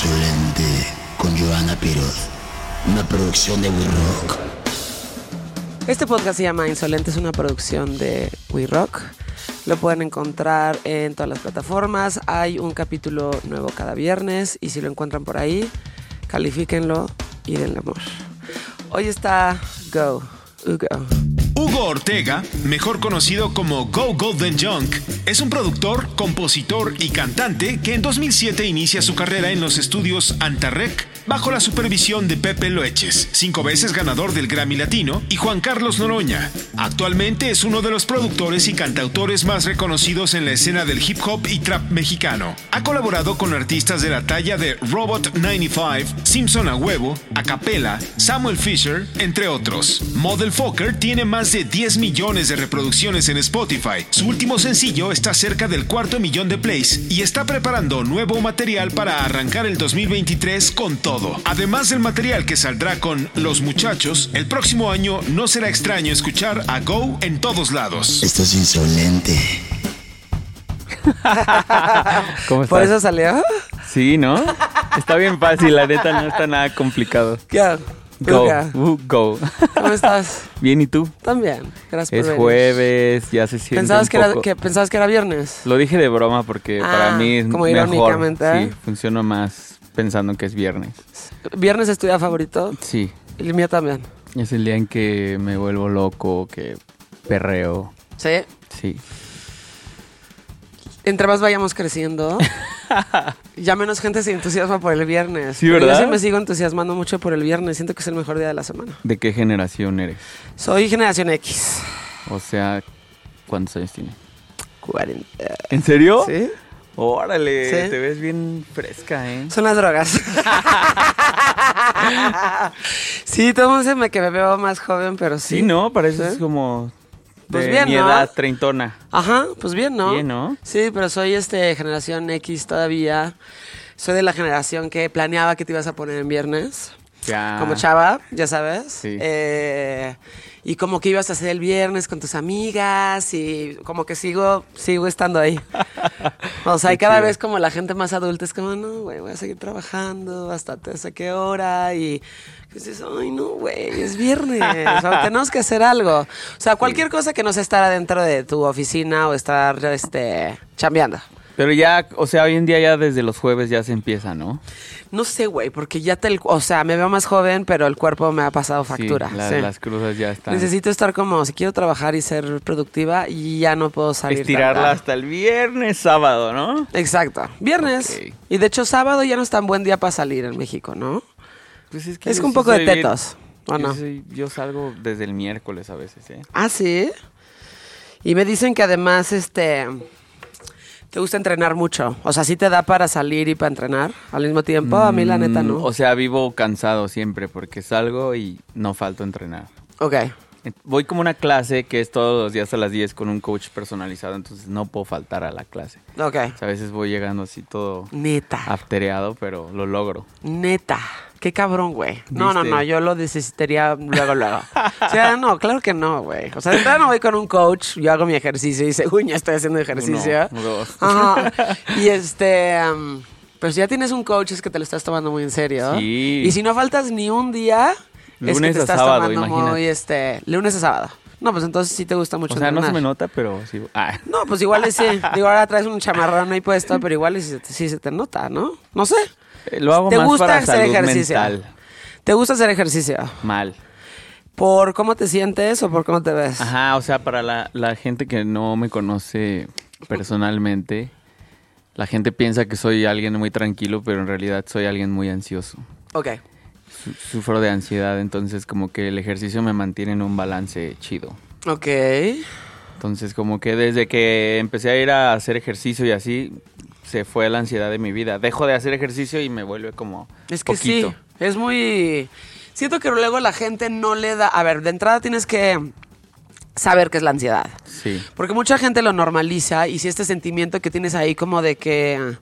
Insolente con Joana Piroz. Una producción de We Rock. Este podcast se llama Insolente, es una producción de We Rock. Lo pueden encontrar en todas las plataformas. Hay un capítulo nuevo cada viernes y si lo encuentran por ahí, califíquenlo y denle amor. Hoy está Go, Hugo. Hugo Ortega, mejor conocido como Go Golden Junk, es un productor, compositor y cantante que en 2007 inicia su carrera en los estudios Antarrec bajo la supervisión de Pepe Loeches, cinco veces ganador del Grammy Latino, y Juan Carlos Noroña. Actualmente es uno de los productores y cantautores más reconocidos en la escena del hip hop y trap mexicano. Ha colaborado con artistas de la talla de Robot 95, Simpson a Huevo, Acapella, Samuel Fisher, entre otros. Model Fokker tiene más de 10 millones de reproducciones en Spotify. Su último sencillo está cerca del cuarto millón de plays y está preparando nuevo material para arrancar el 2023 con todo. Además del material que saldrá con Los Muchachos, el próximo año no será extraño escuchar a Go en todos lados. Esto es insolente. ¿Cómo ¿Por eso salió? Sí, ¿no? Está bien fácil, la neta no está nada complicado. ¿Qué? Go, uh, go. ¿Cómo estás? Bien, ¿y tú? También. Gracias por Es venir. jueves, ya se siente ¿Pensabas un que, era, que pensabas que era viernes? Lo dije de broma porque Ah, para mí es como mejor. irónicamente, ¿eh? Sí, funciona más pensando que es viernes. ¿Viernes es tu día favorito? Sí, El mío también. es el día en que me vuelvo loco, que perreo. ¿Sí? Sí. Entre más vayamos creciendo, ya menos gente se entusiasma por el viernes. Sí, ¿verdad? Yo sí me sigo entusiasmando mucho por el viernes. Siento que es el mejor día de la semana. ¿De qué generación eres? Soy generación X. O sea, ¿cuántos años tienes? 40. ¿En serio? ¿Sí? Órale, Sí. te ves bien fresca, ¿eh? Son las drogas. sí, todo el mundo dice me- que me veo más joven, pero sí. Sí, ¿no? Pareces ¿Sí? como de Pues bien, mi ¿no? edad treintona. Ajá, pues bien, ¿no? Bien, ¿no? Sí, pero soy este generación X todavía. Soy de la generación que planeaba que te ibas a poner en viernes. Ya. Como chava, ya sabes. Sí. Eh, y como que ibas a hacer el viernes con tus amigas y como que sigo, sigo estando ahí. O sea, y cada vez como la gente más adulta es como, no, güey, voy a seguir trabajando hasta te sé qué hora y dices, ay, no, güey, es viernes, o sea, tenemos que hacer algo. O sea, cualquier cosa que no sea estar adentro de tu oficina o estar, este, chambeando. Pero ya, o sea, hoy en día ya desde los jueves ya se empieza, ¿no? No sé, güey, porque ya te, o sea, me veo más joven, pero el cuerpo me ha pasado Sí, factura. la- sí. Las crudas ya están. Necesito estar como, si quiero trabajar y ser productiva, y ya no puedo salir. Estirarla tan- hasta el viernes, sábado, ¿no? Exacto. Viernes. Y de hecho, sábado ya no es tan buen día para salir en México, ¿no? Pues es Es yo un poco de soy bien- tetos, ¿o yo no? soy- yo salgo desde el miércoles a veces, ¿eh? Ah, sí. Y me dicen que además, este, te gusta entrenar mucho. O sea, sí te da para salir y para entrenar al mismo tiempo. A mí la neta Mm, no. O sea, vivo cansado siempre porque salgo y no falto entrenar. ok. Voy como una clase que es todos los días a las 10 con un coach personalizado, entonces no puedo faltar a la clase. Ok. O sea, a veces voy llegando así todo Neta. aftereado, pero lo logro. Neta. Qué cabrón, güey. No, no, no, yo lo necesitaría luego, luego. O sea, no, claro que no, güey. O sea, de entrada no voy con un coach, yo hago mi ejercicio y según ya estoy haciendo ejercicio. Uno, dos. Ajá. Y este, am, pues si ya tienes un coach es que te lo estás tomando muy en serio. Sí. Y si no faltas ni un día, es que Lunes te a estás sábado, tomando muy, imagínate. este, lunes a sábado. No, pues entonces sí te gusta mucho O sea, no se me nota, pero sí. Ah, No, pues igual y sí. Digo, ahora traes un chamarrón ahí puesto, pero igual sí, se te- sí se te nota, ¿no? No sé. eh, lo hago ¿Te más gusta para hacer salud ejercicio? mental. ¿Te gusta hacer ejercicio? Mal. ¿Por cómo te sientes o por cómo te ves? Ajá, o sea, para la, la gente que no me conoce personalmente, la gente piensa que soy alguien muy tranquilo, pero en realidad soy alguien muy ansioso. Ok. Su- Sufro de ansiedad, entonces como que el ejercicio me mantiene en un balance chido. Ok. Entonces como que desde que empecé a ir a hacer ejercicio y así, se fue la ansiedad de mi vida. Dejo de hacer ejercicio y me vuelve como Es que poquito. sí. Es muy. Siento que luego la gente no le da. A ver, de entrada tienes que saber qué es la ansiedad. Sí. Porque mucha gente lo normaliza y si este sentimiento que tienes ahí como de que...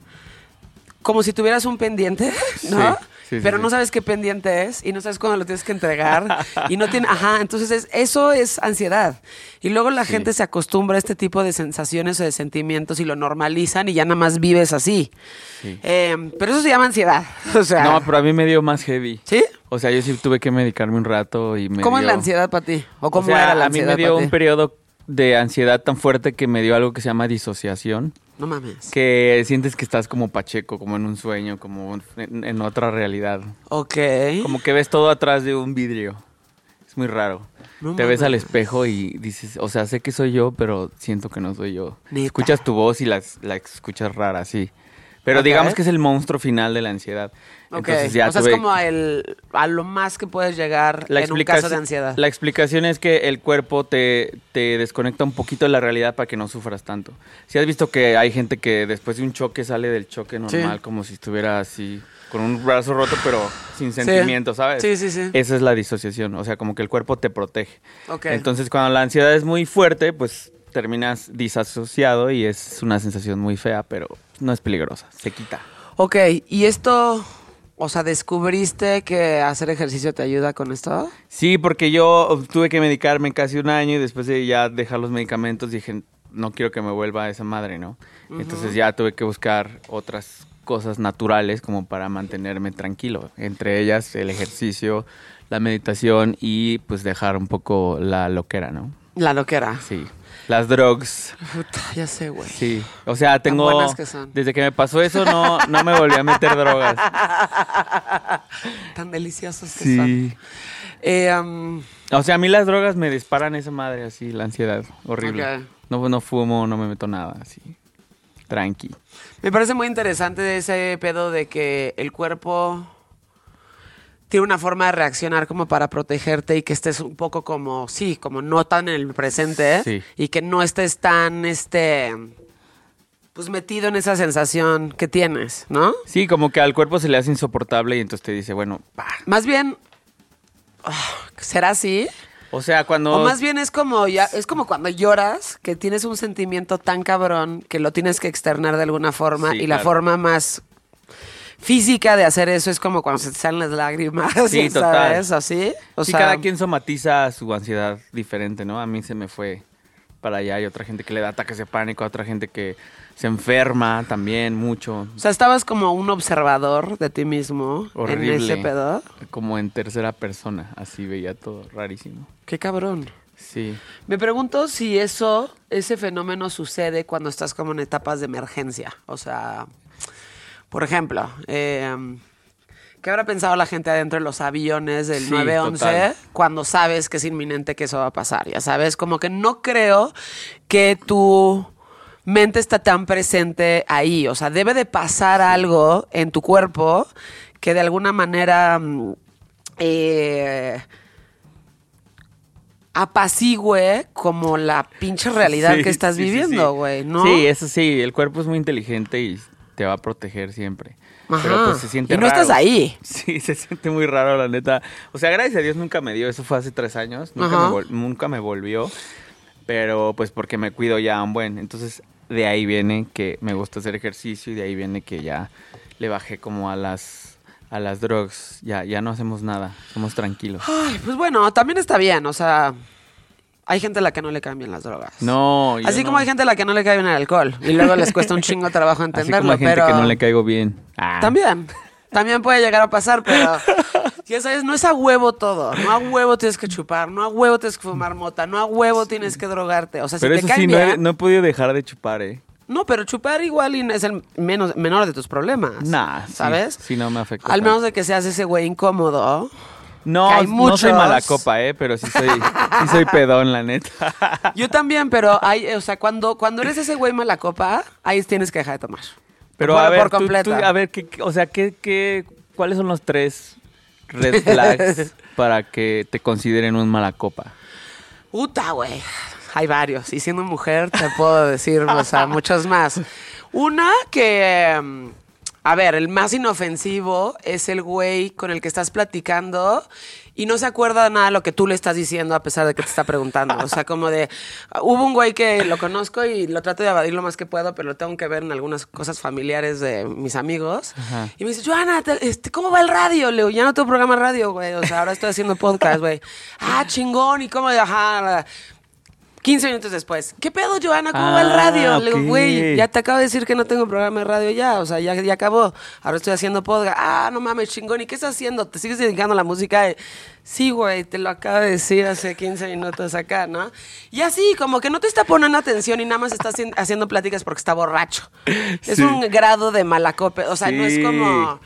Como si tuvieras un pendiente, ¿no? Sí, sí, pero sí. no sabes qué pendiente es y no sabes cuándo lo tienes que entregar y no tiene, ajá, entonces es- eso es ansiedad. Y luego la gente se acostumbra a este tipo de sensaciones o de sentimientos y lo normalizan y ya nada más vives así. Sí. Eh, pero eso se llama ansiedad. O sea, No, pero a mí me dio más heavy. ¿sí? O sea, yo sí tuve que medicarme un rato y me ¿Cómo es la ansiedad para ti? ¿O cómo o sea, era la a mí ansiedad me dio un periodo de ansiedad tan fuerte que me dio algo que se llama disociación. No mames. Que sientes que estás como pacheco, como en un sueño, como en, en otra realidad. Ok. Como que ves todo atrás de un vidrio. Es muy raro. No Te ves al espejo y dices, o sea, sé que soy yo, pero siento que no soy yo. Neta. Escuchas tu voz y la, la escuchas rara, sí. Pero digamos que es el monstruo final de la ansiedad. Ok. Entonces ya o sea, es como el, a lo más que puedes llegar la en un caso de ansiedad. La explicación es que el cuerpo te, te desconecta un poquito de la realidad para que no sufras tanto. Si has visto que hay gente que después de un choque sale del choque normal como si estuviera así, con un brazo roto pero sin sentimiento, ¿sabes? Sí, sí, sí. Esa es la disociación, o sea, como que el cuerpo te protege. Ok. Entonces, cuando la ansiedad es muy fuerte, pues terminas disasociado y es una sensación muy fea, pero no es peligrosa, se quita. Ok, ¿y esto, o sea, descubriste que hacer ejercicio te ayuda con esto? Sí, porque yo tuve que medicarme casi un año y después de ya dejar los medicamentos dije, no quiero que me vuelva esa madre, ¿no? Entonces ya tuve que buscar otras cosas naturales como para mantenerme tranquilo, entre ellas el ejercicio, la meditación y pues dejar un poco la loquera, ¿no? La loquera. Sí. Las drugs, Puta, ya sé, güey. sí. O sea, tengo... buenas que son. Desde que me pasó eso no, no me volví a meter drogas. Tan deliciosos que son. Sí. Eh, um, O sea, a mí las drogas me disparan esa madre así, la ansiedad, horrible. No, no fumo, no me meto nada, así. Tranqui. me parece muy interesante ese pedo de que el cuerpo tiene una forma de reaccionar como para protegerte y que estés un poco como, sí, como no tan en el presente Sí. y que no estés tan, este, pues metido en esa sensación que tienes, ¿no? Sí, como que al cuerpo se le hace insoportable y entonces te dice, bueno, pa. Más bien, ah, ¿será así? O sea, cuando... O más bien es como ya, es como cuando lloras, que tienes un sentimiento tan cabrón que lo tienes que externar de alguna forma Sí, y la forma más física de hacer eso es como cuando se te salen las lágrimas, Sí, ¿sabes? total. Así. O sí, sea, cada quien somatiza su ansiedad diferente, ¿no? A mí se me fue para allá. Hay otra gente que le da ataques de pánico, otra gente que se enferma también mucho. o sea, estabas como un observador de ti mismo Horrible. en ese pedo. Como en tercera persona, así veía todo rarísimo. Qué cabrón. Sí. Me pregunto si eso, ese fenómeno sucede cuando estás como en etapas de emergencia. O sea, por ejemplo, eh, ¿qué habrá pensado la gente adentro de los aviones del Sí, 911 total. cuando sabes que es inminente que eso va a pasar? Ya sabes, como que no creo que tu mente está tan presente ahí. O sea, debe de pasar algo en tu cuerpo que de alguna manera... mm, eh, apacigüe como la pinche realidad Sí, que estás sí, sí, viviendo, sí. güey, ¿no? Sí, eso sí, el cuerpo es muy inteligente y te va a proteger siempre. Ajá. Pero pues se siente Y no raro. estás ahí. Sí, se siente muy raro, la neta. O sea, gracias a Dios nunca me dio, eso fue hace tres años, nunca, me, vol- nunca me volvió, pero pues porque me cuido ya un buen. Entonces, de ahí viene que me gusta hacer ejercicio y de ahí viene que ya le bajé como a las a las drugs, ya ya no hacemos nada, somos tranquilos. Ay, pues bueno, también está bien, o sea, hay gente a la que no le caen bien las drogas. No, yo Así como no. hay gente a la que no le cae bien el alcohol y luego les cuesta un chingo trabajo Así entenderlo, como hay gente pero que no le caigo bien. Ah. también, también puede llegar a pasar, pero ya sabes, no es a huevo todo, no a huevo tienes que chupar, no a huevo tienes que fumar mota, no a huevo tienes que drogarte, o sea, Pero si eso te caen sí, no bien, he, no he podido dejar de chupar, ¿eh? No, pero chupar igual es el menos, menor de tus problemas. Nah, sí, ¿Sabes? sí, no me afecta Al menos de que seas ese güey incómodo. No, hay no soy mala copa, ¿eh? Pero sí soy, sí soy pedón, la neta. Yo también, pero hay, o sea, cuando, cuando eres ese güey mala copa, ahí tienes que dejar de tomar. Pero Por- a ver, por completo. tú- a ver, ¿qué, qué- o sea, ¿qué, qué, ¿cuáles son los tres red flags para que te consideren un mala copa? Puta, güey. Hay varios. Y siendo mujer, te puedo decir, o sea, muchos más. Una que. A ver, el más inofensivo es el güey con el que estás platicando y no se acuerda nada de lo que tú le estás diciendo a pesar de que te está preguntando. O sea, como de, hubo un güey que lo conozco y lo trato de evadir lo más que puedo, pero lo tengo que ver en algunas cosas familiares de mis amigos. Y me dice, Joana, te- este, ¿cómo va el radio? Le digo, ya no tengo programa de radio, güey. O sea, ahora estoy haciendo podcast, güey. Ah, chingón, ¿y cómo? Ajá. 15 minutos después. ¿Qué pedo, Joana? ¿Cómo va el Ah, radio? Le digo, güey, ya te acabo de decir que no tengo programa de radio ya. O sea, ya, ya acabó. Ahora estoy haciendo podcast. Ah, no mames, chingón. ¿Y qué estás haciendo? ¿Te sigues dedicando a la música? Sí, güey, te lo acabo de decir hace 15 minutos acá, ¿no? Y así, como que no te está poniendo atención y nada más está haci- haciendo pláticas porque está borracho. Es Sí. un grado de malacope. O sea, no es como...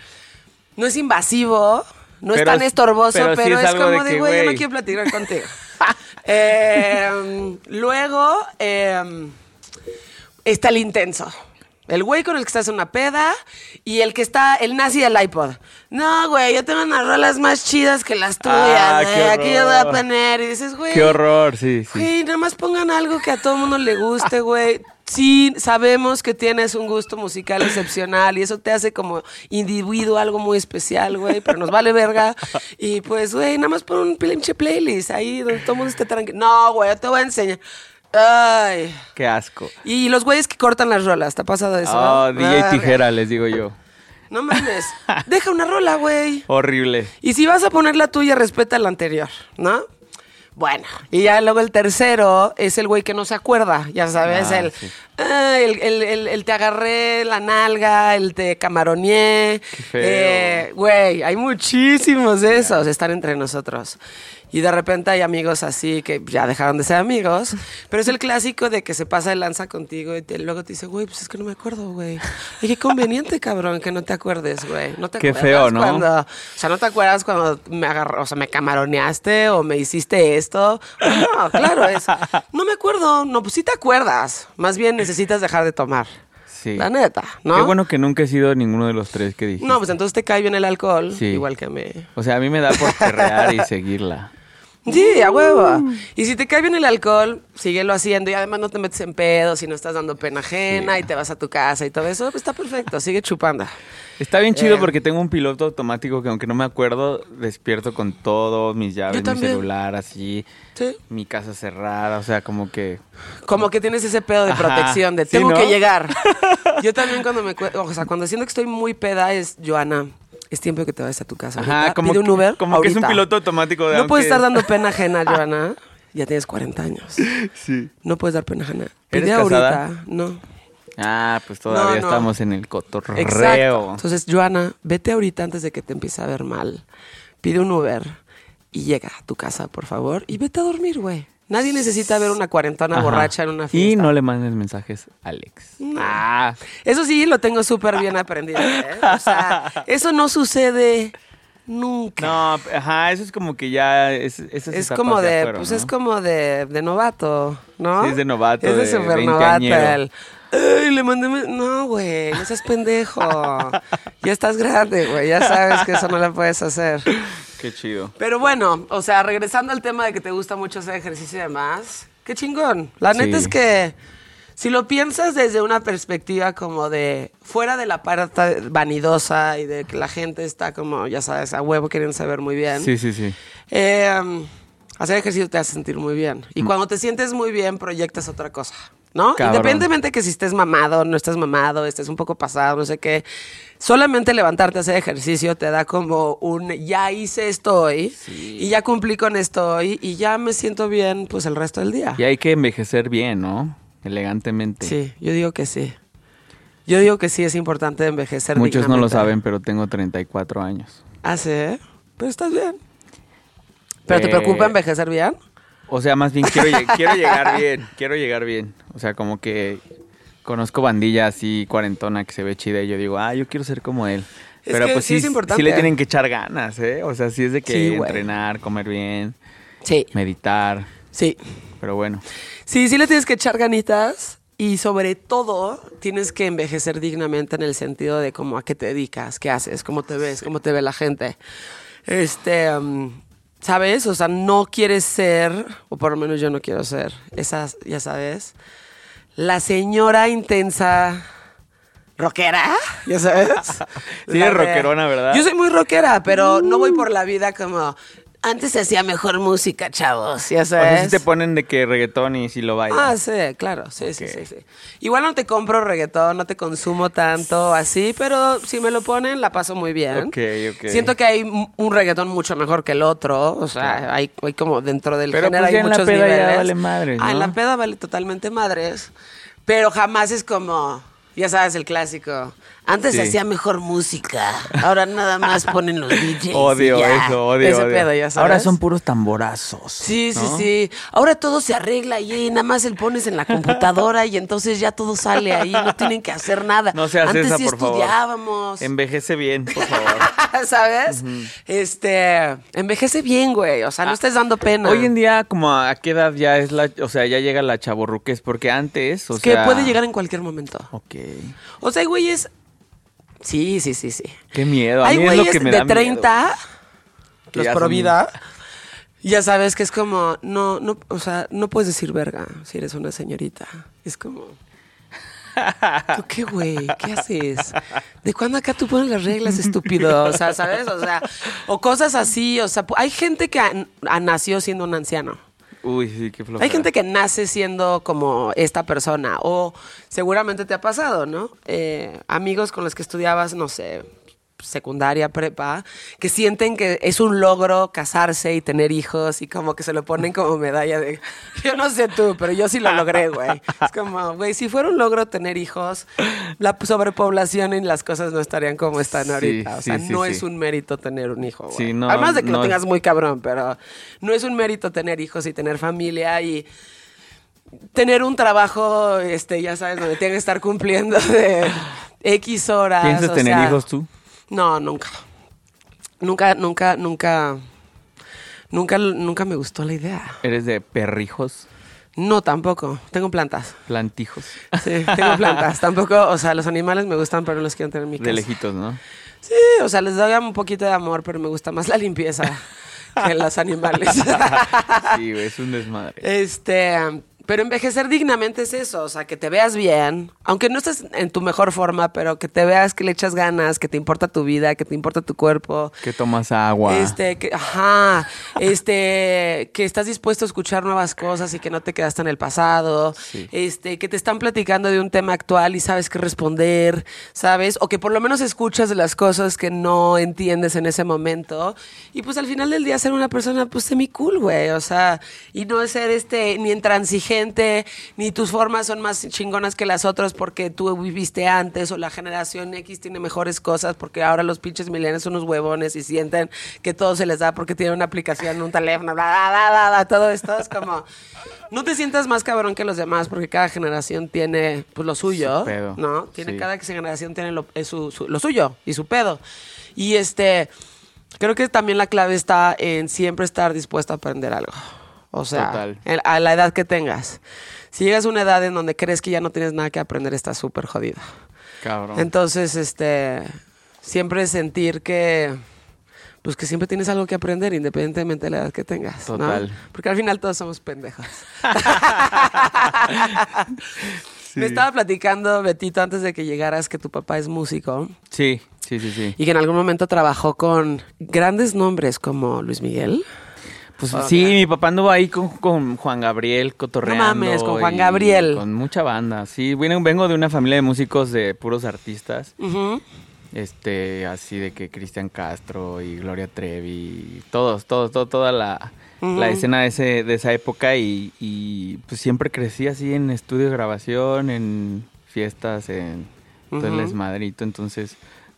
No es invasivo, no es tan es- estorboso, pero pero, sí es es, como de güey, yo no quiero platicar contigo. Eh, luego eh, está el intenso. El güey con el que estás en una peda y el que está, el nazi del iPod. No, güey, yo tengo unas rolas más chidas que las tuyas. Ah, güey, Aquí yo voy a poner. Y dices, güey. Qué horror, sí, sí. Güey, nada más pongan algo que a todo el mundo le guste, güey. Sí, sabemos que tienes un gusto musical excepcional y eso te hace como individuo algo muy especial, güey, pero nos vale verga. Y pues, güey, nada más pon un pinche playlist ahí donde todo el mundo esté tranquilo. No, güey, yo te voy a enseñar. Ay. Qué asco. Y los güeyes que cortan las rolas, ¿te ha pasado eso? Oh, DJ Verga. Tijera, les digo yo. No mames. Deja una rola, güey. Horrible. Y si vas a poner la tuya, respeta la anterior, ¿no? Bueno, y ya luego el tercero es el güey que no se acuerda, ya sabes, Ah, el, sí. Ah, el, el- el- el te agarré la nalga, el te camaroneé. Eh, Güey, hay muchísimos de esos, están entre nosotros. Y de repente hay amigos así que ya dejaron de ser amigos, pero es el clásico de que se pasa de lanza contigo y te- luego te dice, güey, pues es que no me acuerdo, güey. Y qué conveniente, cabrón, que no te acuerdes, güey. No te Qué acuerdas feo, ¿no? cuando o sea, ¿no te acuerdas cuando me agarró, o sea, me camaroneaste o me hiciste esto? No, claro, es. No me acuerdo. No, pues sí te acuerdas. Más bien necesitas dejar de tomar. Sí. La neta, ¿no? Qué bueno que nunca he sido ninguno de los tres que dije. No, pues entonces te cae bien el alcohol, Sí. igual que a mí. O sea, a mí me da por perrear y seguirla. Sí, a huevo. Y si te cae bien el alcohol, síguelo haciendo y además no te metes en pedos y no estás dando pena ajena y te vas a tu casa y todo eso, pues está perfecto, sigue chupando. Está bien chido Eh. porque tengo un piloto automático que aunque no me acuerdo, despierto con todo, mis llaves, mi celular, así, Sí. mi casa cerrada, o sea, como que... Como que tienes ese pedo de Ajá. protección, de Sí, tengo ¿no? que llegar. Yo también cuando me... O sea, cuando siento que estoy muy peda es, Joana, es tiempo que te vayas a tu casa. Ajá, ahorita. como Pide un que- Uber como que es un piloto automático de No puedes estar dando pena ajena, Joana. Ya tienes 40 años. Sí. No puedes dar pena ajena. ¿Eres Pide casada? ahorita. No. Ah, pues todavía No, no. estamos en el cotorreo. Exacto. Entonces, Joana, vete ahorita antes de que te empiece a ver mal. Pide un Uber y llega a tu casa, por favor, y vete a dormir, güey. Nadie necesita ver una cuarentona Ajá. borracha en una fiesta. Y no le mandes mensajes a Alex. Ah, Eso sí, lo tengo súper bien aprendido. ¿eh? O sea, eso no sucede nunca. no, ajá, eso es como que ya... Es, esas es como de, fueron, pues ¿no? es como de, de novato, ¿no? Sí, es de novato, Es de, de super veinteañero. novato. el, Ay, le mandé. me-". No, güey, no seas pendejo. ya estás grande, güey. Ya sabes que eso no lo puedes hacer. Qué chido. Pero bueno, o sea, regresando al tema de que te gusta mucho hacer ejercicio y demás, qué chingón. La neta Sí. es que si lo piensas desde una perspectiva como de fuera de la parte vanidosa y de que la gente está como, ya sabes, a huevo queriendo saber muy bien. Sí, sí, sí. eh, hacer ejercicio te hace sentir muy bien. Y cuando te sientes muy bien, proyectas otra cosa. ¿No? Cabrón. Independientemente que si estés mamado, no estés mamado, estés un poco pasado, no sé qué. Solamente levantarte a hacer ejercicio te da como un ya hice esto hoy y ya cumplí con esto hoy y ya me siento bien pues el resto del día. Y hay que envejecer bien, ¿no? Elegantemente. Sí, yo digo que sí. Yo digo que sí es importante envejecer Muchos no lo saben, pero tengo 34 años. Ah, sí, ¿eh? Pero estás bien. ¿Pero te Eh, preocupa envejecer bien? O sea, más bien quiero llegar bien, quiero llegar bien. O sea, como que conozco bandilla así cuarentona que se ve chida y yo digo, ah, yo quiero ser como él. Es Pero que pues sí sí, es importante. sí le tienen que echar ganas, ¿eh? O sea, sí es de que Sí, güey. entrenar, comer bien, Sí, meditar. sí. Pero bueno, Sí, sí le tienes que echar ganitas y sobre todo tienes que envejecer dignamente en el sentido de cómo a qué te dedicas, qué haces, cómo te ves, cómo te ve la gente. Este, um, ¿sabes? O sea, no quieres ser, o por lo menos yo no quiero ser, esas, ya sabes, la señora intensa rockera, ya sabes. Sí, La eres rockerona, ¿verdad? Yo soy muy rockera, pero no voy por la vida como Antes se hacía mejor música, chavos, ya O sea, sabes. si te ponen de que reggaetón y si lo bailan. Ah, sí, claro, sí, sí, sí, sí. Igual no te compro reggaetón, no te consumo tanto así, pero si me lo ponen, la paso muy bien. Ok, ok. Siento que hay un- reggaetón mucho mejor que el otro, o sea, hay, hay como dentro del Pero, género pues, hay en la muchos peda ya vale madres, Ah, en ¿no? la peda vale totalmente madres, pero jamás es como, ya sabes, el clásico. Antes Sí. hacía mejor música, ahora nada más ponen los DJs. y Odio ya. eso, odio, Ese odio. pedo, ya sabes. Ahora son puros tamborazos. Sí, sí, ¿no? sí. Ahora todo se arregla y nada más el pones en la computadora y entonces ya todo sale ahí, no tienen que hacer nada. No seas Antes esa, sí por favor. estudiábamos. Envejece bien, por favor. ¿Sabes? Este, envejece bien, güey, o sea, no estés dando pena. Hoy en día, como a qué edad ya es la, o sea, ya llega la chaborruques, porque antes, o es que sea... puede llegar en cualquier momento. Ok. O sea, hay güeyes Sí, sí, sí, sí. Qué miedo. A Hay mí es lo güeyes que me de da miedo. 30, Que los pro vida. Ya sabes que es como, no, no, o sea, no puedes decir verga si eres una señorita. Es como, ¿tú qué, güey? ¿Qué haces? ¿De cuándo acá tú pones las reglas, estúpido? O sea, ¿sabes? O sea, o cosas así. O sea, hay gente que ha- ha- nació siendo un anciano. Uy, sí, qué flojera. Hay gente que nace siendo como esta persona, o seguramente te ha pasado, ¿no? Eh, amigos con los que estudiabas, no sé, secundaria, prepa, que sienten que es un logro casarse y tener hijos y como que se lo ponen como medalla de... Yo no sé tú, pero yo sí lo logré, güey. Es como, güey, si fuera un logro tener hijos, la sobrepoblación y las cosas no estarían como están Sí, ahorita. O sea, sí, sí, no es un mérito tener un hijo, güey. No, Además de que lo es- tengas muy cabrón, pero no es un mérito tener hijos y tener familia y tener un trabajo, este, ya sabes, donde tengas que estar cumpliendo de X horas. ¿Piensas o tener sea, hijos tú? No, nunca. Nunca, nunca, nunca, nunca, nunca me gustó la idea. ¿Eres de perrijos, No, tampoco. Tengo plantas. plantijos? Sí, tengo plantas. Tampoco, o sea, los animales me gustan, pero no los quiero tener en mi casa. De lejitos, ¿no? Sí, o sea, les doy un poquito de amor, pero me gusta más la limpieza que los animales. Sí, es un desmadre. Este, pero envejecer dignamente es eso, o sea, que te veas bien, aunque no estés en tu mejor forma, pero que te veas que le echas ganas, que te importa tu vida, que te importa tu cuerpo. Que tomas agua. Este, que, ajá, este, que estás dispuesto a escuchar nuevas cosas y que no te quedaste en el pasado, Sí. este, que te están platicando de un tema actual y sabes qué responder, ¿sabes? O que por lo menos escuchas de las cosas que no entiendes en ese momento y pues al final del día ser una persona pues semi cool, güey, o sea, y no ser este ni intransigente, ni tus formas son más chingonas que las otras porque tú viviste antes o la generación X tiene mejores cosas porque ahora los pinches millennials son unos huevones y sienten que todo se les da porque tienen una aplicación, un teléfono, bla, bla, bla, bla, todo esto es como no te sientas más cabrón que los demás porque cada generación tiene pues lo suyo, Su. ¿no? Tiene Sí. cada generación tiene lo, es su- su- lo suyo y su pedo. Y este creo que también la clave está en siempre estar dispuesto a aprender algo. O sea, Total. a la edad que tengas. Si llegas a una edad en donde crees que ya no tienes nada que aprender, estás súper jodido. Cabrón. Entonces, este, siempre sentir que, pues que siempre tienes algo que aprender, independientemente de la edad que tengas. ¿no? Total. Porque al final todos somos pendejos. Me estaba platicando, Betito, antes de que llegaras, que tu papá es músico Sí, sí, sí, sí. y que en algún momento trabajó con grandes nombres como Luis Miguel. Pues sí, mi papá anduvo ahí con, con Juan Gabriel cotorreando. mames, con Juan Gabriel. Con mucha banda, sí. Bueno, vengo de una familia de músicos de puros artistas. Este, así de que Cristian Castro y Gloria Trevi, todos, todos, todo, toda la, la escena de, ese, de esa época y, y, pues siempre crecí así en estudio de grabación, en fiestas, en todo el desmadrito. Entonces,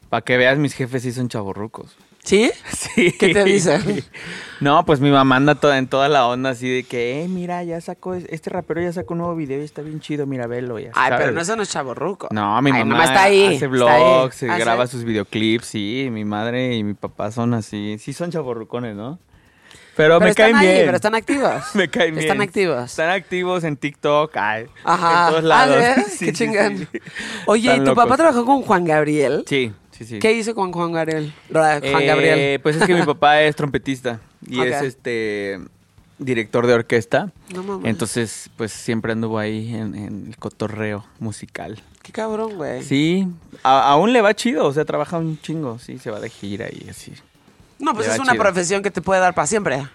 para que veas, mis jefes sí son chavorrucos. ¿Sí? Sí. ¿Qué te dicen? No, pues mi mamá anda toda, en toda la onda así de que, eh, mira, ya sacó, este rapero ya sacó un nuevo video y está bien chido, mira, velo. Ya, Ay, ¿sabes? pero no, eso no es chaborruco. No, mi Ay, mamá está ahí. hace vlogs, se Ah, graba sus videoclips, sí, mi madre y mi papá son así, sí son chaborrucones, ¿no? Pero, Pero me caen ahí, bien. pero están activos. me caen bien. Están activos. Están activos en TikTok, ay, Ajá. en todos lados. Ah, ¿sí? Sí, Qué sí, chingón. sí. Oye, ¿y tu locos. papá trabajó con Juan Gabriel? Sí, sí, sí. ¿Qué hizo con Juan Gabriel? Juan Eh, Gabriel. Pues es que mi papá es trompetista y es este director de orquesta. No mames. Entonces, pues siempre anduvo ahí en, en el cotorreo musical. Qué cabrón, güey. Sí, a- aún le va chido, o sea, trabaja un chingo, sí, se va de gira y así. No, pues Le es una chido. profesión que te puede dar para siempre.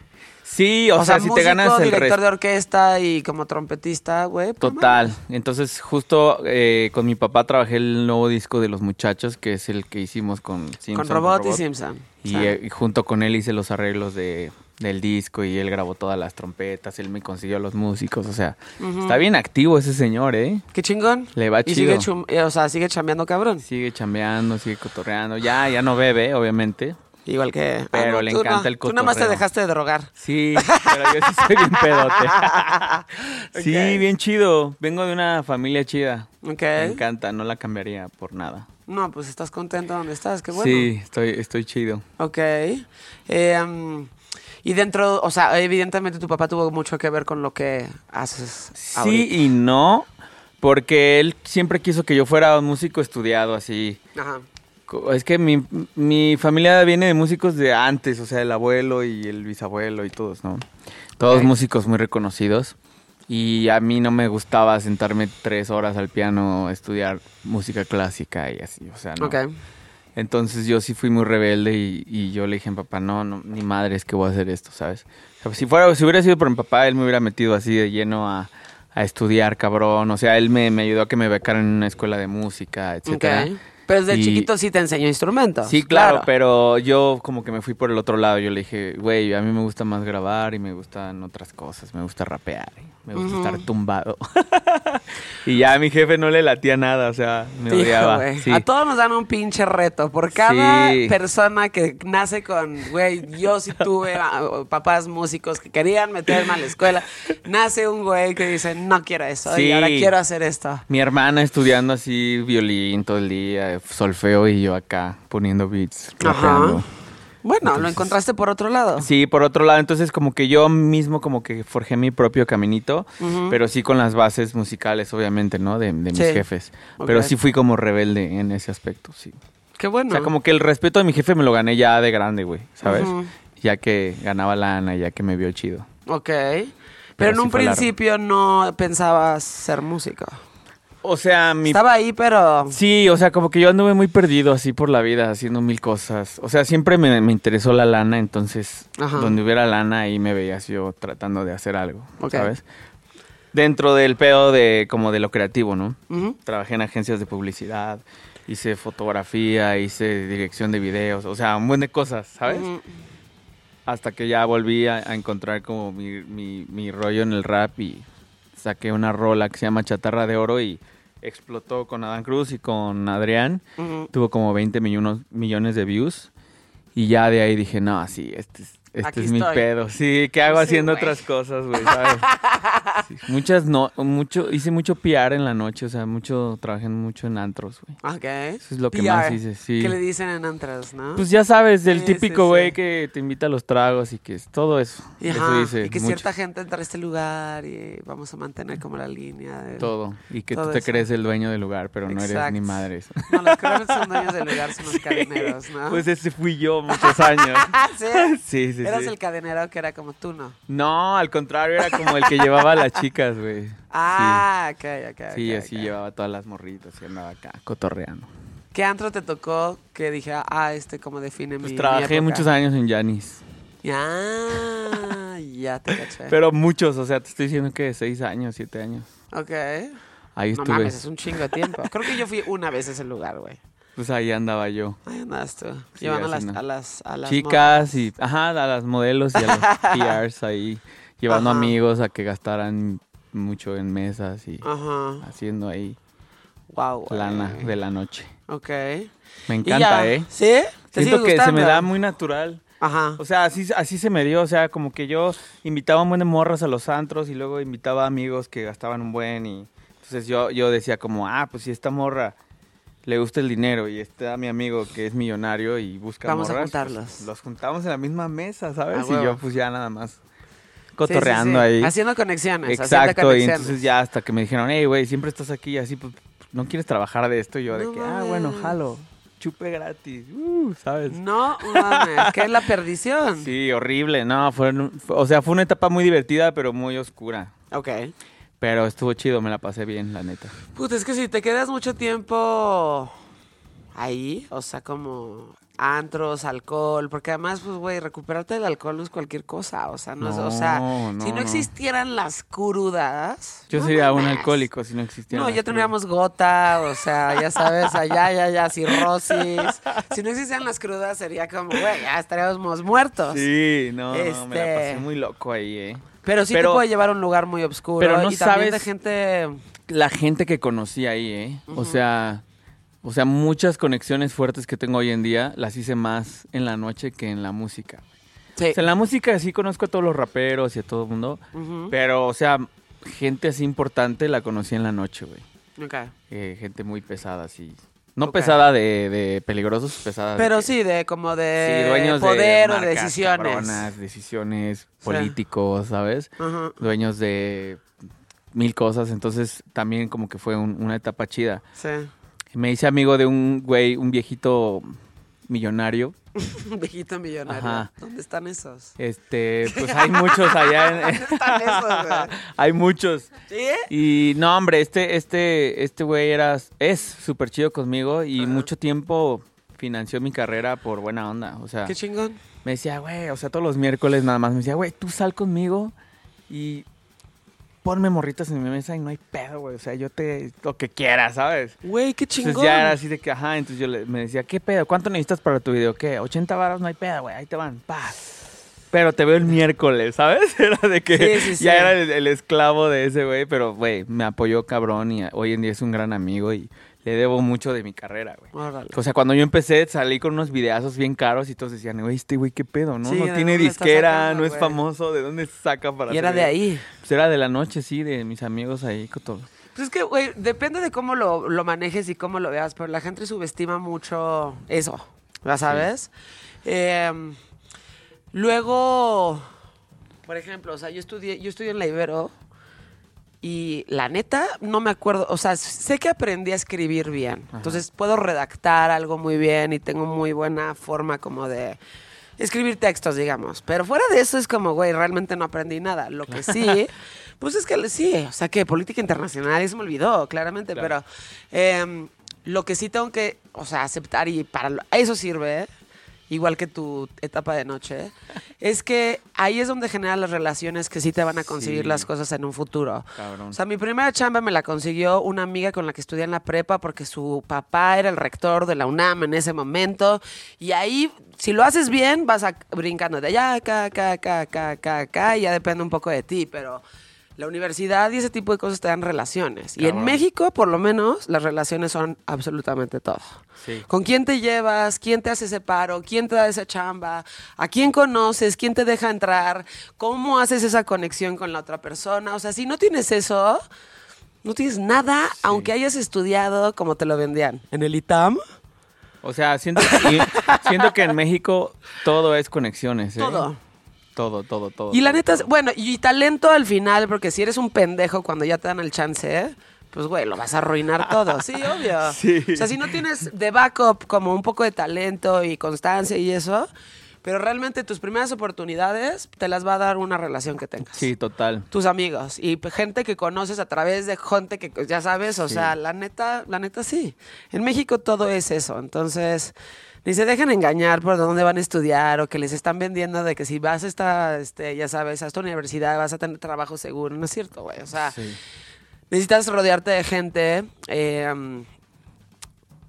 Sí, o, sea, si músico, te ganas el director de orquesta y como trompetista, güey. pues, Total. Entonces, justo eh, con mi papá trabajé el nuevo disco de Los Muchachos, que es el que hicimos con. Simpson. Con Robot y Simpson. Y, O sea, eh, y junto con él hice los arreglos de, del disco y él grabó todas las trompetas, él me consiguió los músicos, o sea, está bien activo ese señor, ¿eh? Qué chingón. Le va y chido. sigue, eh, o sea, sigue chambeando cabrón. Sigue chambeando, sigue cotorreando, ya, ya no bebe, obviamente. Igual que... ah, Pero no, le encanta no. el Tú nada más te cotorreo. dejaste de drogar. Sí, pero yo sí soy bien pedote. Sí, bien chido. Vengo de una familia chida. Ok. Me encanta, no la cambiaría por nada. No, pues estás contento donde estás, qué bueno. Sí, estoy, estoy chido. Ok. Eh, um, y dentro, o sea, evidentemente tu papá tuvo mucho que ver con lo que haces. Sí ahorita. y no, porque él siempre quiso que yo fuera un músico estudiado así. Ajá. Es que mi, mi familia viene de músicos de antes, o sea, el abuelo y el bisabuelo y todos, ¿no? Todos músicos muy reconocidos. Y a mí no me gustaba sentarme tres horas al piano a estudiar música clásica y así, o sea, no. Entonces yo sí fui muy rebelde y, y yo le dije a mi papá, no, no, ni madre es que voy a hacer esto, ¿sabes? O sea, si, fuera, si hubiera sido por mi papá, él me hubiera metido así de lleno a, a estudiar, cabrón. O sea, él me, me ayudó a que me becaran en una escuela de música, etcétera. Ok. Pero desde Y- chiquito sí te enseñó instrumentos. Sí, claro, pero yo como que me fui por el otro lado. Yo le dije, güey, a mí me gusta más grabar y me gustan otras cosas. Me gusta rapear, me gusta estar tumbado. y ya a mi jefe no le latía nada, o sea, me Hijo, odiaba. Sí. A todos nos dan un pinche reto. Por cada Sí. persona que nace con, güey, yo sí tuve papás músicos que querían meterme a la escuela, nace un güey que dice, no quiero eso y ahora quiero hacer esto. Mi hermana estudiando así violín todo el día, solfeo y yo acá poniendo beats, rapeando. Bueno, lo encontraste por otro lado. Sí, por otro lado, entonces como que yo mismo como que forjé mi propio caminito, pero sí con las bases musicales, obviamente, ¿no? De, de mis Sí. jefes. Pero sí fui como rebelde en ese aspecto, sí. Qué bueno. O sea, como que el respeto de mi jefe me lo gané ya de grande, güey, ¿sabes? Ya que ganaba lana, ya que me vio chido. Ok. Pero, en un largo. principio no pensabas ser músico. O sea, mi... Estaba ahí, pero... Sí, o sea, como que yo anduve muy perdido así por la vida, haciendo mil cosas. O sea, siempre me, me interesó la lana, entonces Ajá. donde hubiera lana ahí me veías yo tratando de hacer algo. ¿sabes? Dentro del pedo de como de lo creativo, ¿no? Trabajé en agencias de publicidad, hice fotografía, hice dirección de videos, o sea, un buen de cosas, ¿sabes? Hasta que ya volví a, a encontrar como mi, mi- mi rollo en el rap y saqué una rola que se llama Chatarra de Oro y explotó con Adán Cruz y con Adrián. Tuvo como 20 millones, millones de views. Y ya de ahí dije, no, sí, este es, este Aquí es mi pedo. Sí, ¿qué hago Sí, haciendo güey. otras cosas, güey? ¿sabes? Sí, Muchas no, mucho, hice mucho PR en la noche, o sea, mucho, trabajé mucho en antros, güey. Ok. Eso es lo que más hice, sí. ¿Qué le dicen en antras, no? Pues ya sabes, el Sí, típico güey que te invita a los tragos y que es todo eso. Y, eso ajá, hice y que mucho. cierta gente entra a este lugar y vamos a mantener como la línea de... Todo. Y que todo tú te eso. crees el dueño del lugar, pero no eres ni madres. No, los que son dueños del lugar son los cadeneros, ¿no? Pues ese fui yo muchos años. ¿sí? Sí, sí, Eras sí. el cadenero que era como tú, ¿no? No, al contrario, era como el que llevaba a las chicas, güey. Ah, ok, ok. Sí, ok, así ok. llevaba todas las morritas y andaba acá cotorreando. ¿Qué antro te tocó que dije, ah, este como define Pues mi trabajé mi época? muchos años en Janis. Ya, ya te caché. Pero muchos, o sea, te estoy diciendo que seis años, siete años. Ok. Ahí No estuve. mames, es un chingo de tiempo. Creo que yo fui una vez a ese lugar, güey. Pues ahí andaba yo. Ahí andas tú. Sí, Llevando a las, haciendo. a las, a las Chicas y, ajá, a las modelos y a los PRs ahí, llevando Ajá. amigos a que gastaran mucho en mesas y Ajá. haciendo ahí Wow, lana de la noche. Ok. Me encanta, ¿eh? ¿Sí? ¿Te Siento que se me da muy natural. Ajá. O sea, así, así se me dio. O sea, como que yo invitaba un buen de morras a los antros y luego invitaba amigos que gastaban un buen. Y entonces yo, yo decía como, ah, pues si esta morra le gusta el dinero y está mi amigo que es millonario y busca Vamos a pues, juntarlos. los juntamos en la misma mesa, ¿sabes? Y huevo. yo pues ya nada más Sí, sí, cotorreando sí. ahí. Haciendo conexiones. haciendo Exacto, y entonces ya hasta que me dijeron, hey, güey, siempre estás aquí así, pues, ¿no quieres trabajar de esto? Y yo de que, ah, bueno, jalo, chupe gratis, uh, ¿sabes? No mames, que es la perdición. Sí, horrible, no, fue, fue- o sea, fue una etapa muy divertida, pero muy oscura. Ok. Pero estuvo chido, me la pasé bien, la neta. Puta, es que si te quedas mucho tiempo ahí, o sea, como antros, alcohol, porque además, pues, güey, recuperarte del alcohol no es cualquier cosa, o sea, no, es, o sea, no, si no no. existieran las crudas. Yo sería un alcohólico si no existiera. No, ya tendríamos gota, o sea, ya sabes, allá, ya, ya, cirrosis. Si no existieran las crudas, sería como, güey, ya estaríamos muertos. Sí, no, no, me la Este- pasé muy loco ahí, eh. Pero sí Pero- te puede llevar a un lugar muy oscuro. pero no y también de sabes- gente. La gente que conocí ahí, eh. O sea, o sea, muchas conexiones fuertes que tengo hoy en día las hice más en la noche que en la música. Sí. O sea, en la música sí conozco a todos los raperos y a todo el mundo, pero, o sea, gente así importante la conocí en la noche, güey. Ok. Eh, gente muy pesada, así. No pesada de, de peligrosos, pesada de Pero sí, de como sí, de dueños poder de o decisiones. cabronas, decisiones Sí. políticos, ¿sabes? Dueños de mil cosas, entonces también como que fue un- una etapa chida. Sí. Me hice amigo de un güey, un viejito millonario. Viejito millonario. Ajá. ¿Dónde están esos? Este, pues hay muchos allá. En, ¿Dónde están esos, güey? hay muchos. ¿Sí? Y no, hombre, este, este, este güey era, es súper chido conmigo y mucho tiempo financió mi carrera por buena onda. O sea, Qué chingón. me decía, güey, o sea, todos los miércoles nada más me decía, güey, tú sal conmigo y ponme morritas en mi mesa y no hay pedo, güey. O sea, yo te, lo que quieras, ¿sabes? Güey, qué chingón. Entonces ya era así de que, ajá, entonces yo le, me decía, ¿qué pedo? ¿Cuánto necesitas para tu video? ¿Qué? 80 varos, no hay pedo, güey, ahí te van, pa. Pero te veo el miércoles, ¿sabes? Era de que Sí, sí, ya era el, el esclavo de ese güey, pero, güey, me apoyó cabrón y hoy en día es un gran amigo y le debo mucho de mi carrera, güey. Órale. O sea, cuando yo empecé salí con unos videazos bien caros y todos decían, güey, este güey, ¿qué pedo, no? Sí, no ¿de tiene disquera, sacando, no es güey? famoso, ¿de dónde saca para Y era de video?" ahí. Pues era de la noche, sí, de mis amigos ahí, con todo. Pues es que, güey, depende de cómo lo, lo manejes y cómo lo veas, pero la gente subestima mucho eso, ¿ya sabes? Eh, luego, por ejemplo, o sea, yo estudié, yo estudié en la Ibero y la neta no me acuerdo, o sea, sé que aprendí a escribir bien, entonces puedo redactar algo muy bien y tengo muy buena forma como de escribir textos, digamos, pero fuera de eso es como, güey, realmente no aprendí nada. Lo que sí, pues es que sí, o sea, que política internacional, eso me olvidó, claramente, Claro. pero em, lo que sí tengo que, o sea, aceptar y para eso sirve, igual que tu etapa de noche, es que ahí es donde generan las relaciones que sí te van a conseguir Sí. las cosas en un futuro. Cabrón. O sea, mi primera chamba me la consiguió una amiga con la que estudié en la prepa porque su papá era el rector de la UNAM en ese momento. Y ahí, si lo haces bien, vas a, brincando de allá, acá, acá, acá, acá, acá, acá, y ya depende un poco de ti, pero... La universidad y ese tipo de cosas te dan relaciones. Y en. México, por lo menos, las relaciones son absolutamente todo. Sí. ¿Con quién te llevas? ¿Quién te hace ese paro? ¿Quién te da esa chamba? ¿A quién conoces? ¿Quién te deja entrar? ¿Cómo haces esa conexión con la otra persona? O sea, si no tienes eso, no tienes nada, aunque hayas estudiado como te lo vendían. En el ITAM, O sea, siento que, siento que en México todo es conexiones, ¿eh? todo. Todo, todo, todo. Y la todo, neta, es- bueno, y talento al final, porque si eres un pendejo cuando ya te dan el chance, pues güey, lo vas a arruinar todo. Sí, obvio. Sí. O sea, si no tienes de backup como un poco de talento y constancia y eso, pero realmente tus primeras oportunidades te las va a dar una relación que tengas. Sí, total. Tus amigos y gente que conoces a través de gente que ya sabes, o Sí. sea, la neta, la neta sí. En México todo es eso, entonces ni se dejen engañar por dónde van a estudiar o que les están vendiendo de que si vas a esta, este, ya sabes, a esta universidad vas a tener trabajo seguro, no es cierto, güey. O sea, Sí. necesitas rodearte de gente eh,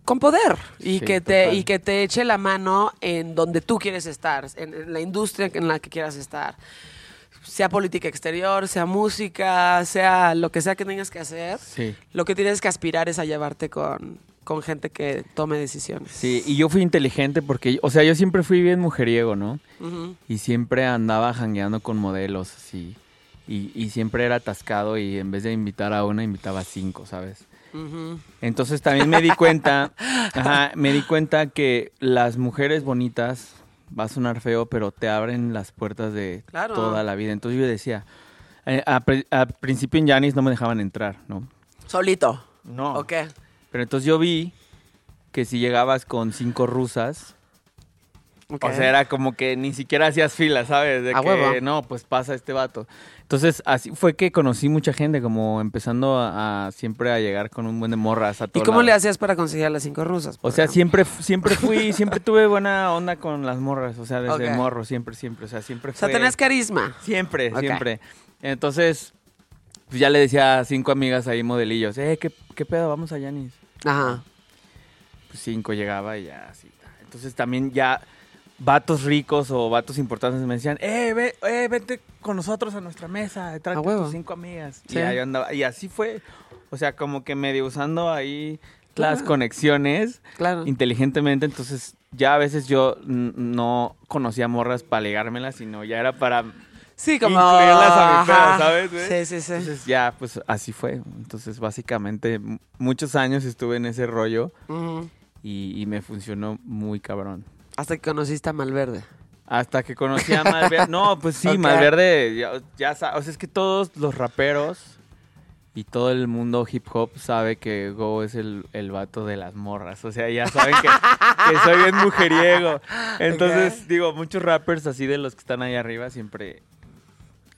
con poder y Sí, que te total. y que te eche la mano en donde tú quieres estar, en, en la industria en la que quieras estar. Sea política exterior, sea música, sea lo que sea que tengas que hacer, Sí. lo que tienes que aspirar es a llevarte con, con gente que tome decisiones. Sí, y yo fui inteligente porque, o sea, yo siempre fui bien mujeriego, ¿no? Y siempre andaba jangueando con modelos, así. Y, y siempre era atascado y en vez de invitar a una, invitaba a cinco, ¿sabes? Entonces también me di cuenta, ajá, me di cuenta que las mujeres bonitas, va a sonar feo, pero te abren las puertas de Claro. toda la vida. Entonces yo decía, eh, a pri- al principio en Yanis no me dejaban entrar, ¿no? Solito. No. ¿O qué? Pero entonces yo vi que si llegabas con cinco rusas. O sea, era como que ni siquiera hacías fila, ¿sabes? De A que huevo. no, pues pasa este vato. Entonces, así fue que conocí mucha gente, como empezando a, a siempre a llegar con un buen de morras a ¿Y todos cómo le hacías para conseguir a las cinco rusas? O sea, ejemplo? siempre, siempre fui, siempre tuve buena onda con las morras, o sea, desde morro, siempre, siempre, o sea, siempre O sea, fue... tenés carisma. Siempre, siempre. Entonces, pues ya le decía a cinco amigas ahí modelillos, eh, ¿qué, qué pedo? Vamos a Yanis. Ajá. Pues cinco llegaba y ya así. Entonces también ya vatos ricos o vatos importantes me decían, eh, ve, eh vete con nosotros a nuestra mesa, tráete A tus cinco amigas. Sí. Y ahí andaba. Y así fue, o sea, como que medio usando ahí las conexiones Claro. inteligentemente, entonces ya a veces yo no conocía morras para ligármelas, sino ya era para Sí, como. incluirlas a mi. ¿sabes, güey? Sí, sí, sí. Entonces ya, pues así fue. Entonces básicamente muchos años estuve en ese rollo y, y me funcionó muy cabrón. Hasta que conociste a Malverde. Hasta que conocí a Malverde. No, pues sí. Malverde, ya, ya sa- O sea, es que todos los raperos y todo el mundo hip hop sabe que Go es el, el vato de las morras. O sea, ya saben que, que soy bien mujeriego. Entonces, digo, muchos rappers así de los que están ahí arriba siempre...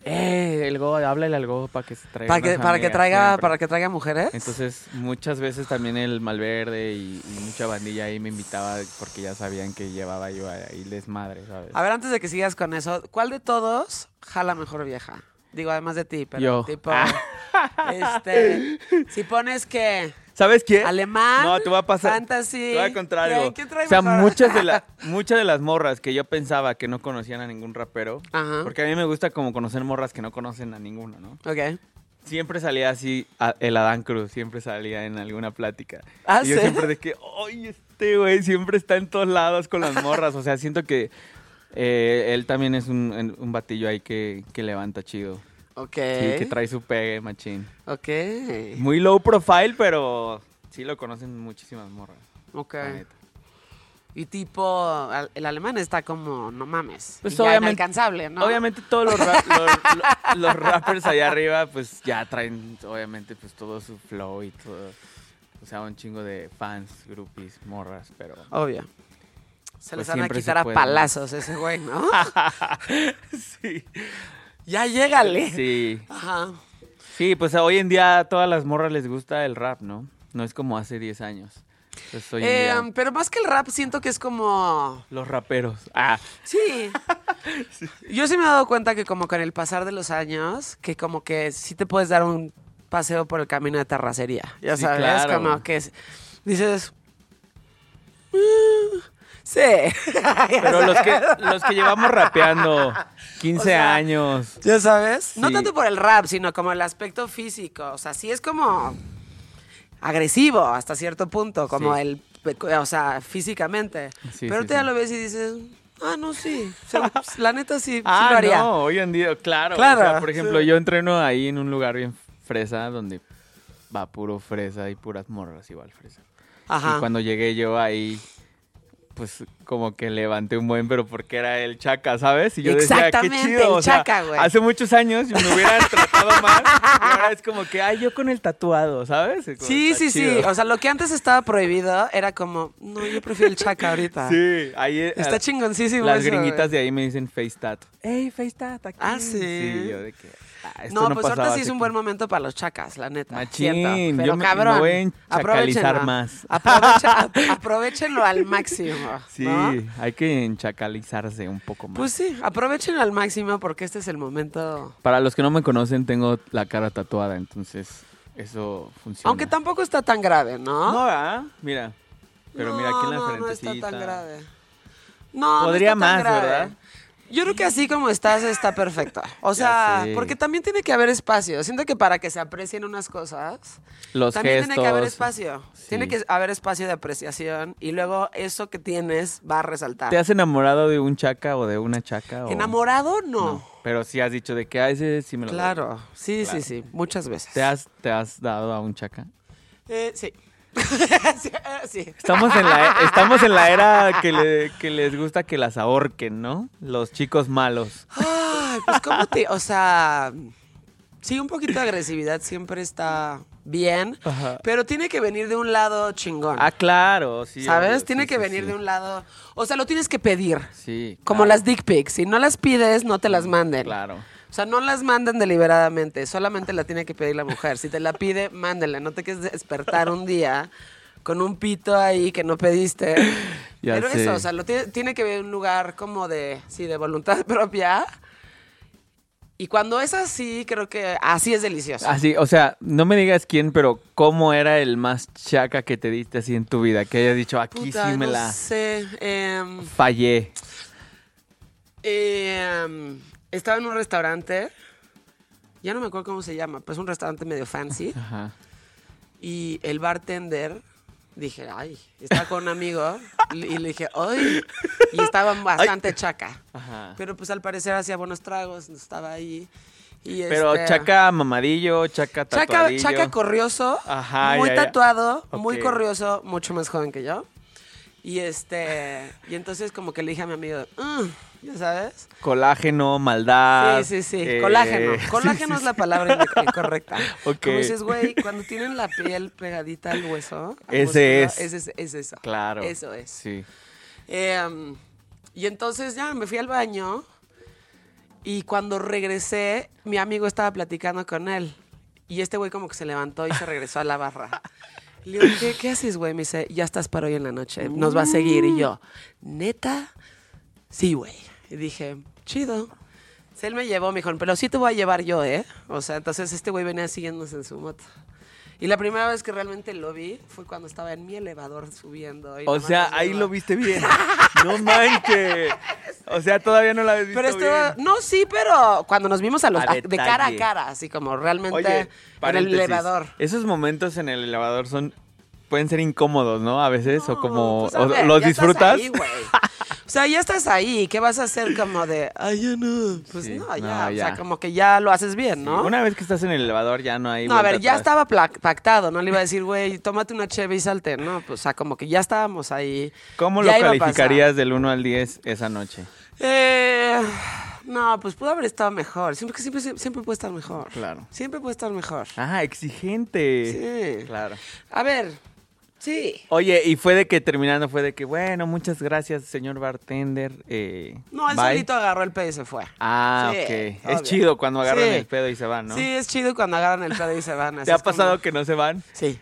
Eh, el Go, háblale al Go para que traiga Para que, para que amigas", traiga, siempre. para que traiga mujeres. Entonces, muchas veces también el Malverde y, y mucha bandilla ahí me invitaba porque ya sabían que llevaba yo ahí desmadre, ¿sabes? A ver, antes de que sigas con eso, ¿cuál de todos jala mejor vieja? Digo, además de ti, pero Yo. tipo. Este. Si pones que. ¿Sabes quién? Alemán. No, te voy a pasar. Fantasy. Te voy a ¿quién- algo. quién trae o sea, mejor? muchas de, la, muchas de las morras que yo pensaba que no conocían a ningún rapero, Ajá. porque a mí me gusta como conocer morras que no conocen a ninguno, ¿no? Ok. Siempre salía así a- el Adán Cruz, siempre salía en alguna plática. Ah, y yo ¿sí? siempre de que, ¡ay, este güey siempre está en todos lados con las morras! O sea, siento que eh, él también es un batillo ahí que, que levanta chido. Ok. Sí, que trae su pegue, machín. Ok. Muy low profile, pero sí lo conocen muchísimas morras. Ok. Y tipo, el alemán está como, no mames. Pues ya inalcanzable, ¿no? Obviamente todos los, ra- los- los- los rappers allá arriba, pues ya traen, obviamente, pues todo su flow y todo. O sea, un chingo de fans, groupies, morras, pero... Obvio. Se Pues les van a quitar a palazos ese güey, ¿no? sí. Ya llégale. Sí. Ajá. Sí, pues hoy en día a todas las morras les gusta el rap, ¿no? No es como hace 10 años. Pues hoy en Eh, día, pero más que el rap, siento que es como. los raperos. Ah, Sí. Yo sí me he dado cuenta que, como con el pasar de los años, que como que sí te puedes dar un paseo por el camino de terracería. Ya Sí, sabes, claro. como que es- dices. "Mm, sí. pero los que, los que llevamos rapeando 15 O sea, años. ¿Ya sabes? No Sí. tanto por el rap, sino como el aspecto físico. O sea, sí es como agresivo hasta cierto punto, como Sí. el, o sea, físicamente. Sí, Pero sí, ahorita ya lo ves y dices, ah, no, sí. O sea, la neta sí, sí Ah, lo haría. no, hoy en día, claro. Claro, O sea, por ejemplo, sí. yo entreno ahí en un lugar bien fresa donde va puro fresa y puras morras igual fresa. Ajá. Y cuando llegué yo ahí, pues como que levanté un buen, pero porque era el chaca, ¿sabes? Y yo decía, qué Exactamente, chido. el o sea, Chaca, güey. Hace muchos años me hubieran tratado mal. Y ahora es como que, ay, yo con el tatuado, ¿sabes? Como, Sí, sí, sí. O sea, lo que antes estaba prohibido era como, no, yo prefiero el chaca ahorita. Sí, ahí eh, Está chingoncísimo Las eso, gringuitas de ahí me dicen face tat. Ey, face tat, aquí. Ah, ¿sí? Sí, yo de que, ah, No, no, pues ahorita sí es un buen momento para los chacas, la neta. Machín, Cierto. Pero me- me cabrón. voy a más. Aprovechenlo al máximo. Sí, ¿no? hay que enchacalizarse un poco más. Pues sí, aprovechenlo al máximo porque este es el momento. Para los que no me conocen, tengo la cara tatuada, entonces eso funciona. Aunque tampoco está tan grave, ¿no? No, ¿verdad? Mira. Pero mira aquí en la no, frentecita. No está tan grave. No, no Podría está tan más, grave. ¿verdad? Yo creo que así como estás está perfecto. O sea, porque también tiene que haber espacio. Siento que para que se aprecien unas cosas, Los también gestos. tiene que haber espacio. Sí. Tiene que haber espacio de apreciación y luego eso que tienes va a resaltar. ¿Te has enamorado de un chaca o de una chaca? o- ¿Enamorado? No. No. Pero sí has dicho de que a ese sí me lo doy. Claro, sí, Claro. sí, sí, muchas veces. ¿Te has, ¿Te has dado a un chaca? Eh, sí. Sí, sí. Estamos en la, e- estamos en la era que, le- que les gusta que las ahorquen, ¿no? Los chicos malos. Ay, pues cómo te, o sea, sí, un poquito de agresividad siempre está bien, Ajá. pero tiene que venir de un lado chingón. Ah, claro, sí. ¿Sabes? tiene que venir de un lado. O sea, lo tienes que pedir. Sí. Como claro, las dick pics. Si no las pides, no te las manden. Claro. O sea, no las manden deliberadamente. Solamente la tiene que pedir la mujer. Si te la pide, mándenla. No te quedes despertar un día con un pito ahí que no pediste. Ya Pero sé. eso, o sea, lo tiene, tiene que ver un lugar como de, sí, de voluntad propia. Y cuando es así, creo que así es delicioso. Así, o sea, no me digas quién, pero ¿cómo era el más chaca que te diste así en tu vida? Que hayas dicho, aquí Puta, sí me no la sé. em, fallé. em, estaba en un restaurante. Ya no me acuerdo cómo se llama, pero es un restaurante medio fancy. Ajá. Y el bartender, dije, ay, estaba con un amigo. y le dije, ay. Y estaba bastante chaca. Ajá. Pero pues al parecer hacía buenos tragos, estaba ahí. Y Pero este, chaca mamadillo, chaca Chaca, tatuadillo. chaca corrioso, Ajá, muy ya, ya. tatuado, muy corrioso, mucho más joven que yo. Y este, y entonces como que le dije a mi amigo, "Mm", ya sabes. Colágeno, maldad. Sí, sí, sí. eh, Colágeno. Colágeno sí, es la palabra correcta. Ok. Como dices, güey, cuando tienen la piel pegadita al hueso. Ese es. Ese es, es eso. Claro. Eso es. Sí. Eh, y entonces ya me fui al baño y cuando regresé, mi amigo estaba platicando con él. Y este güey como que se levantó y se regresó a la barra. Le digo, ¿qué, qué haces, güey? Me dice, ya estás para hoy en la noche, nos va a seguir. Y yo, ¿neta? Sí, güey. Y dije, chido. Entonces, él me llevó, me dijo, pero sí te voy a llevar yo, ¿eh? O sea, entonces este güey venía siguiéndose en su moto. Y la primera vez que realmente lo vi fue cuando estaba en mi elevador subiendo. y O sea, ahí iba- lo viste bien. no manches. O sea, todavía no la habías visto Pero esto, bien. no, sí, pero cuando nos vimos a los A a- de cara a cara, así como realmente Oye, en el elevador. Esos momentos en el elevador son pueden ser incómodos, ¿no? A veces o como pues, a o- ver, los disfrutas. ahí. o sea, ya estás ahí, ¿qué vas a hacer como de, ay, ya no? Pues Sí, no, no, ya, o sea, como que ya lo haces bien, ¿no? Una vez que estás en el elevador ya no hay no, a ver, ya atrás. estaba pactado, no le iba a decir, güey, tómate una cheve y salte, ¿no? Pues, o sea, como que ya estábamos ahí. ¿Cómo lo calificarías del 1 al 10 esa noche? Eh, no, pues pudo haber estado mejor. Siempre siempre, siempre puede estar mejor. Claro. Siempre puede estar mejor. Ah, exigente. Sí. Claro. A ver, sí. Oye, y fue de que terminando fue de que, bueno, muchas gracias, señor bartender. Eh, No, él bye. solito agarró el pedo y se fue. Ah, Sí, ok. Es chido cuando agarran Sí. el pedo y se van, ¿no? Sí, es chido cuando agarran el pedo y se van. así ¿Te ha como- pasado que no se van? Sí.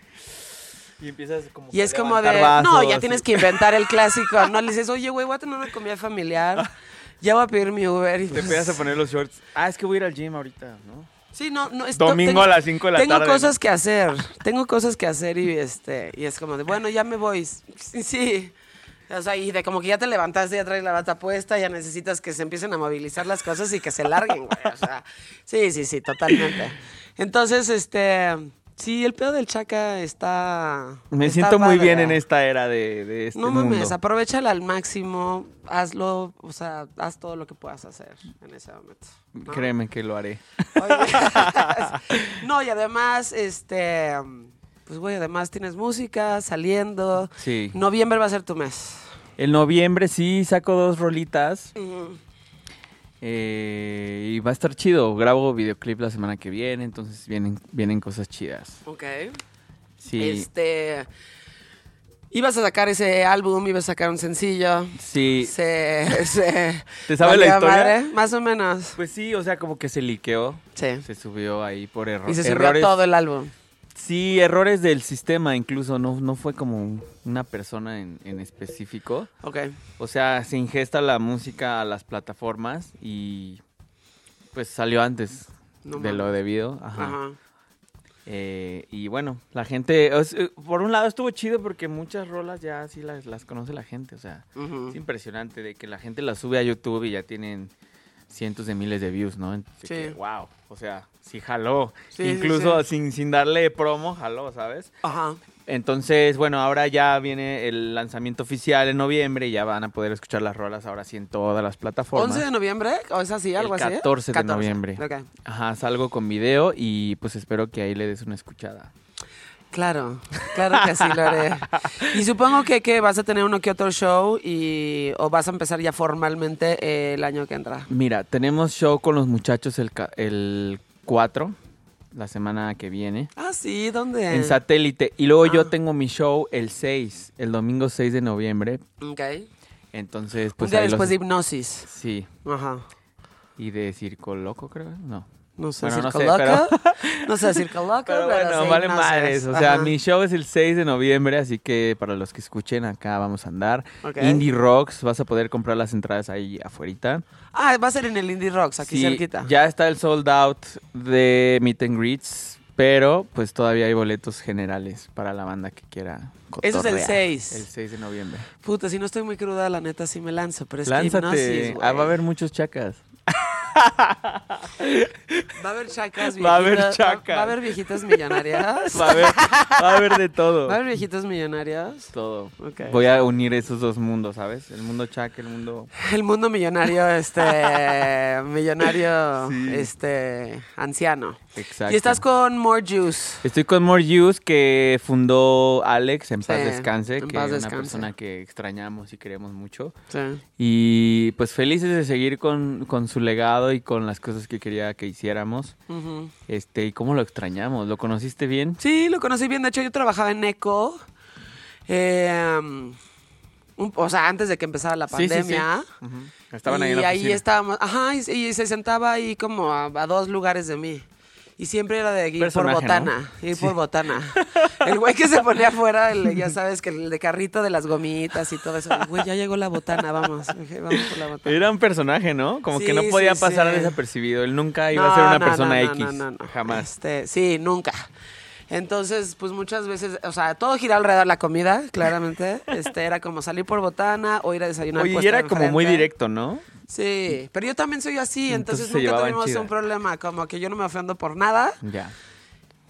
Y empiezas como Y que es como de, no, ya tienes que inventar el clásico. No le dices, oye, güey, voy a tener una comida familiar. Ya voy a pedir mi Uber. Y Te pues- empiezas a poner los shorts. Ah, es que voy a ir al gym ahorita, ¿no? Sí, no, no. Domingo tengo- a las cinco de la tengo tarde, cosas ¿no? que hacer. Tengo cosas que hacer y este y es como de, bueno, ya me voy. Sí, sí. O sea, y de como que ya te levantaste, ya traes la bata puesta, ya necesitas que se empiecen a movilizar las cosas y que se larguen, güey. O sea, sí, sí, sí, totalmente. Entonces, este, sí, el pedo del chaca está. Me está siento muy bien en esta era de, de este No mames, mundo. aprovechala al máximo, hazlo, o sea, haz todo lo que puedas hacer en ese momento. ¿no? Créeme que lo haré. Oye, no, y además, este, pues güey, además tienes música saliendo. Sí. Noviembre va a ser tu mes. El noviembre sí saco dos rolitas. Eh, y va a estar chido. Grabo videoclip la semana que viene, entonces vienen, vienen cosas chidas. Ok. Sí. Este, ibas a sacar ese álbum, ibas a sacar un sencillo. Sí. Se, se ¿Te sabes la historia? madre, más o menos. Pues sí, o sea, como que se liqueó. Sí. Se subió ahí por error. Y se subió errores. todo el álbum. Sí, errores del sistema incluso. No, no fue como una persona en, en específico. Ok. O sea, se ingesta la música a las plataformas y pues salió antes No de lo debido. Ajá. Ajá. Eh, y bueno, la gente, o sea, por un lado estuvo chido porque muchas rolas ya sí las, las conoce la gente. O sea, es impresionante de que la gente las sube a YouTube y ya tienen cientos de miles de views, ¿no? Sí. que, wow, o sea, sí jaló. Sí, sí, Incluso sí. Sin, sin darle promo, jaló, ¿sabes? Ajá. Entonces, bueno, ahora ya viene el lanzamiento oficial en noviembre y ya van a poder escuchar las rolas ahora sí en todas las plataformas. 11 de noviembre, o es así, algo El así. 14 de noviembre. Ok. Ajá, salgo con video y pues espero que ahí le des una escuchada. Claro, claro que sí lo haré. Y supongo que, que vas a tener uno que otro show y o vas a empezar ya formalmente eh, el año que entra. Mira, tenemos show con los muchachos el, el 4 la semana que viene. Ah, sí, ¿dónde? En satélite. Y luego yo Ah. tengo mi show el 6, el domingo 6 de noviembre. Ok. Entonces, Un pues día ahí después de hipnosis. Sí. Ajá. Y de Circo Loco, creo. No. No sé, Bueno, no sé, loco. No sé, loco. Pero bueno, vale madres. O sea, Ajá. mi show es el 6 de noviembre, así que para los que escuchen acá vamos a andar. Indie Rocks, vas a poder comprar las entradas ahí afuerita. Ah, va a ser en el Indie Rocks, aquí Sí, cerquita. Ya está el sold out de Meet and Greets, pero pues todavía hay boletos generales para la banda que quiera. Eso es el cotorrear. 6. El 6 de noviembre. Puta, si no estoy muy cruda, la neta sí me lanzo, pero es que hipnosis. Ah, va a haber muchos chacas. Va a haber chacas Va a haber viejitas- chacas. Va a haber viejitas millonarias. Va a haber, va a haber de todo. Va a haber viejitos millonarios. Todo. Ok. Voy a unir esos dos mundos, ¿sabes? El mundo chaca, el mundo... El mundo millonario, este, millonario, Sí. este, anciano. Exacto. Y estás con More Juice. Estoy con More Juice que fundó Alex, en paz descanse, en que paz es una persona que extrañamos y queremos mucho. Sí. Y pues felices de seguir con, con su legado y con las cosas que quería que hiciéramos. Este, y cómo lo extrañamos. ¿Lo conociste bien? Sí, lo conocí bien. De hecho, yo trabajaba en ECO. eh, un- o sea, antes de que empezara la Sí, sí, sí. pandemia. Estaban y ahí en la ahí oficina. estábamos. Ajá, y, y se sentaba ahí como a, a dos lugares de mí. Y siempre era de ir Personaje, por ¿no? botana, ir por botana. El güey que se ponía afuera, el- ya sabes, que el de carrito de las gomitas y todo eso. Güey, ya llegó la botana, vamos. Dije, vamos por la botana. Era un personaje, ¿no? Como que no podía sí, pasar desapercibido. Él nunca iba a ser una no, persona X. no, no, no. Jamás. Este, sí, nunca. Entonces, pues muchas veces, o sea, todo gira alrededor de la comida, claramente. Este, era como salir por botana o ir a desayunar. Oye, y era como muy directo, ¿no? Sí, pero yo también soy así, entonces, nunca tuvimos chida. un problema, como que yo no me ofendo por nada Ya.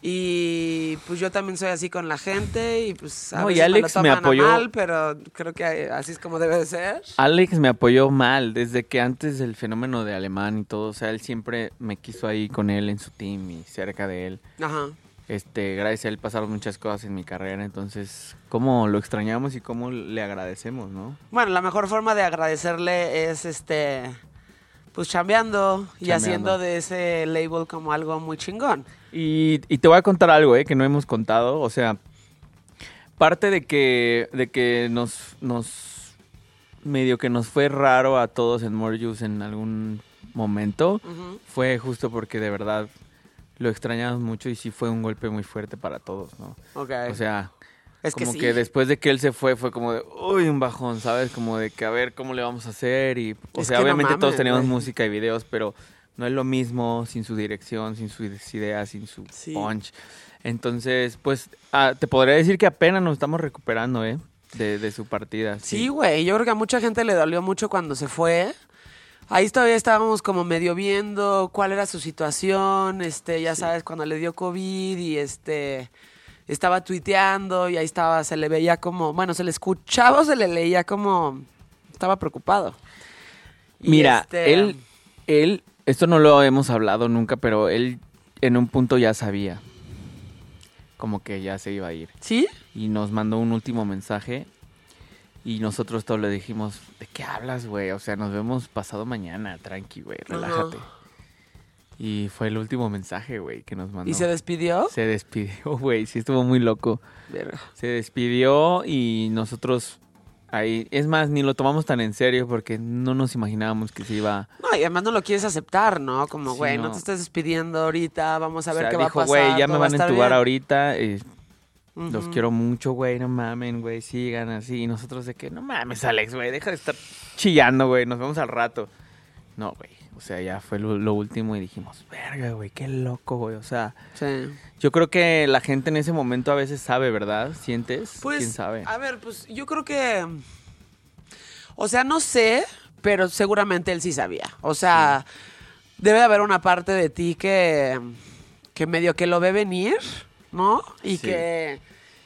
y pues yo también soy así con la gente y pues a No, y veces Alex me, lo toman apoyó. mal, pero creo que así es como debe de ser. Alex me apoyó mal desde que antes del fenómeno de alemán y todo. O sea, él siempre me quiso ahí con él en su team y cerca de él. Ajá. Este, gracias a él pasaron muchas cosas en mi carrera. Entonces, cómo lo extrañamos y cómo le agradecemos, ¿no? Bueno, la mejor forma de agradecerle es este pues chambeando y haciendo de ese label como algo muy chingón. Y, y te voy a contar algo, ¿eh? Que no hemos contado. O sea, parte de que, de que nos, nos, medio que nos fue raro a todos en Juice en algún momento, fue justo porque de verdad lo extrañamos mucho y sí fue un golpe muy fuerte para todos, ¿no? Ok. O sea, es que como sí. que después de que él se fue fue como de, uy, un bajón, ¿sabes? Como de que a ver cómo le vamos a hacer y, o Es sea, no obviamente todos teníamos güey. música y videos, pero no es lo mismo sin su dirección, sin sus ideas, sin su Sí. punch. Entonces, pues, ah, te podría decir que apenas nos estamos recuperando, ¿eh? De, de su partida. Sí, güey, yo creo que a mucha gente le dolió mucho cuando se fue. Ahí todavía estábamos como medio viendo cuál era su situación, este, ya sabes, cuando le dio COVID y este estaba tuiteando y ahí estaba, se le veía como, bueno, se le escuchaba o se le leía como estaba preocupado. Y, Mira, este, él, él, esto no lo hemos hablado nunca, pero él en un punto ya sabía. Como que ya se iba a ir. ¿Sí? y nos mandó un último mensaje y nosotros todos le dijimos, ¿de qué hablas, güey? O sea, nos vemos pasado mañana, tranqui, güey, relájate. Y fue el último mensaje, güey, que nos mandó. ¿Y se despidió? Se despidió, güey, sí estuvo muy loco. Verga. Se despidió y nosotros ahí, es más, ni lo tomamos tan en serio porque no nos imaginábamos que se iba... No, y además no lo quieres aceptar, ¿no? Como, Sí, güey, no. no. te estés despidiendo ahorita, vamos a o ver sea, qué va a dijo, pasar. güey, ya me va van a entubar bien". ahorita. Los quiero mucho, güey, no mamen, güey, sigan así. Y nosotros de que, no mames, Alex, güey, deja de estar chillando, güey, nos vemos al rato. No, güey, o sea, ya fue lo, lo último y dijimos, verga, güey, qué loco, güey. O sea, Sí. yo creo que la gente en ese momento a veces sabe, ¿verdad? ¿Sientes? Pues, ¿Quién sabe? a ver, pues yo creo que. O sea, no sé, pero seguramente él sí sabía. O sea, debe de haber una parte de ti que, que medio que lo ve venir, ¿no? Y Sí. que.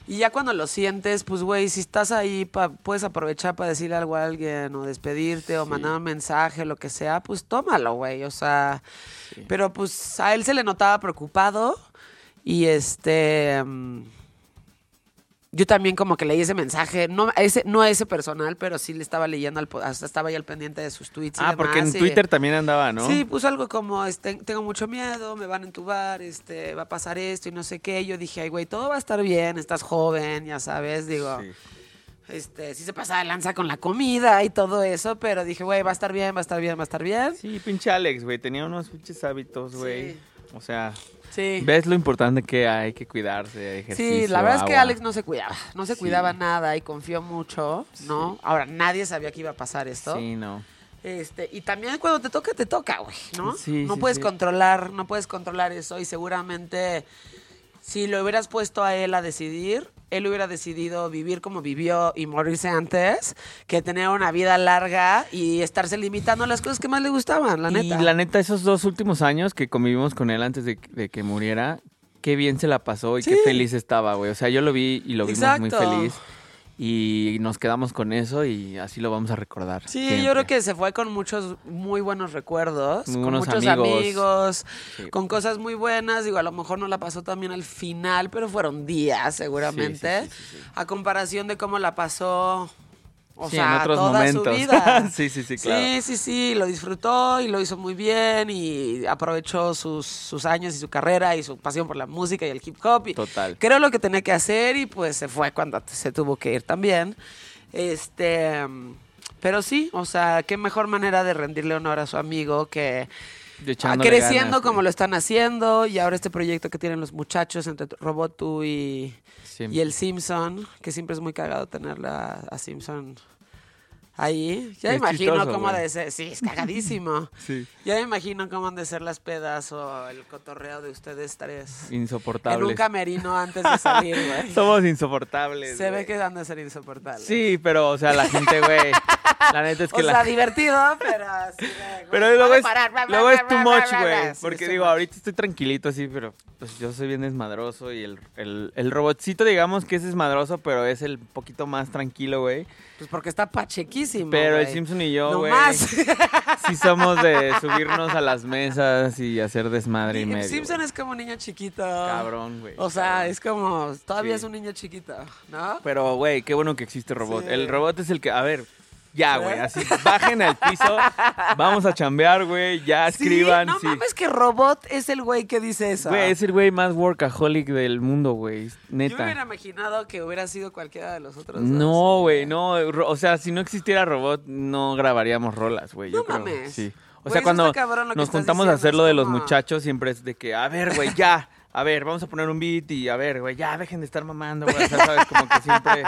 Y ya cuando lo sientes, pues, güey, si estás ahí, pa- puedes aprovechar para decirle algo a alguien o despedirte o mandar un mensaje, lo que sea, pues tómalo, güey. O sea, pero pues a él se le notaba preocupado y este... mm, yo también como que leí ese mensaje, no a ese, no a ese personal, pero sí le estaba leyendo, al, hasta estaba ahí al pendiente de sus tweets. y Ah, porque en y- Twitter también andaba, ¿no? Sí, puso algo como, este, tengo mucho miedo, me van a entubar, este, va a pasar esto y no sé qué. Yo dije, ay, güey, todo va a estar bien, estás joven, ya sabes, digo, Sí. este, sí se pasa de lanza con la comida y todo eso, pero dije, güey, va a estar bien, va a estar bien, va a estar bien. Sí, pinche Alex, güey. Tenía unos pinches hábitos, güey. Sí. O sea, Sí. ves lo importante que hay que cuidarse, ejercicio, Sí, la verdad es que. Alex no se cuidaba, no se Sí. cuidaba nada y confió mucho, ¿no? Ahora, nadie sabía que iba a pasar esto. Sí, no. Este, y también cuando te toca, te toca, güey, ¿no? Sí, no puedes controlar, no puedes controlar eso y seguramente si lo hubieras puesto a él a decidir, él hubiera decidido vivir como vivió y morirse antes que tener una vida larga y estarse limitando a las cosas que más le gustaban, la neta. Y la neta, esos dos últimos años que convivimos con él antes de, de que muriera, qué bien se la pasó y qué feliz estaba, güey. O sea, yo lo vi y lo vimos muy feliz. Y nos quedamos con eso y así lo vamos a recordar. Sí, siempre. yo creo que se fue con muchos muy buenos recuerdos, con muchos amigos. amigos, Sí. con cosas muy buenas. Digo, a lo mejor no la pasó también al final, pero fueron días seguramente. Sí, sí. A comparación de cómo la pasó, o Sí, sea, en otros toda momentos. su vida. sí, sí, sí, claro. Sí, sí, sí, lo disfrutó y lo hizo muy bien y aprovechó sus, sus años y su carrera y su pasión por la música y el hip hop. Y Total. Creo lo que tenía que hacer y pues se fue cuando se tuvo que ir también. Este, pero sí, o sea, qué mejor manera de rendirle honor a su amigo que creciendo ganas, como lo están haciendo y ahora este proyecto que tienen los muchachos entre Robotu y, Y el Simpson, que siempre es muy cagado tenerla a Simpson ahí. Ya me imagino chistoso, cómo ha de ser, sí, es cagadísimo. Sí. Ya me imagino cómo han de ser las pedas o el cotorreo de ustedes tres. En un Insoportables. camerino antes de salir, güey. Somos insoportables. Se ve que han de ser insoportables. Sí, pero, o sea, la gente, güey. La neta es que o la sea, divertido, pero güey, Pero luego es, parar, bla, bla, luego bla, es too much, güey. Sí, Porque too digo, ahorita estoy tranquilito así, pero pues yo soy bien desmadroso y el, el, el robotcito, digamos que es desmadroso, pero es el poquito más tranquilo, güey. Pues porque está pachequísimo. Pero el. Simpson y yo, No güey, más. sí somos de subirnos a las mesas y hacer desmadre y el medio. Simpson güey. es como un niño chiquito. Cabrón, güey. O sea, cabrón. es como. Todavía Sí. es un niño chiquito, ¿no? Pero, güey, qué bueno que existe robot. Sí. El robot es el que, a ver, ya, güey, así, bajen al piso, vamos a chambear, güey, ya escriban. Sí, no sí. mames que Robot es el güey que dice eso. Güey, es el güey más workaholic del mundo, güey. Yo me hubiera Neta. imaginado que hubiera sido cualquiera de los otros. dos. No, güey, no. O sea, si no existiera robot, no grabaríamos rolas, güey. yo No creo. mames. Sí. O sea, cuando nos juntamos a hacer lo de los muchachos, siempre es de que, a ver, güey, ya. A ver, vamos a poner un beat y a ver, güey, ya dejen de estar mamando, güey. O sea, sabes, como que siempre.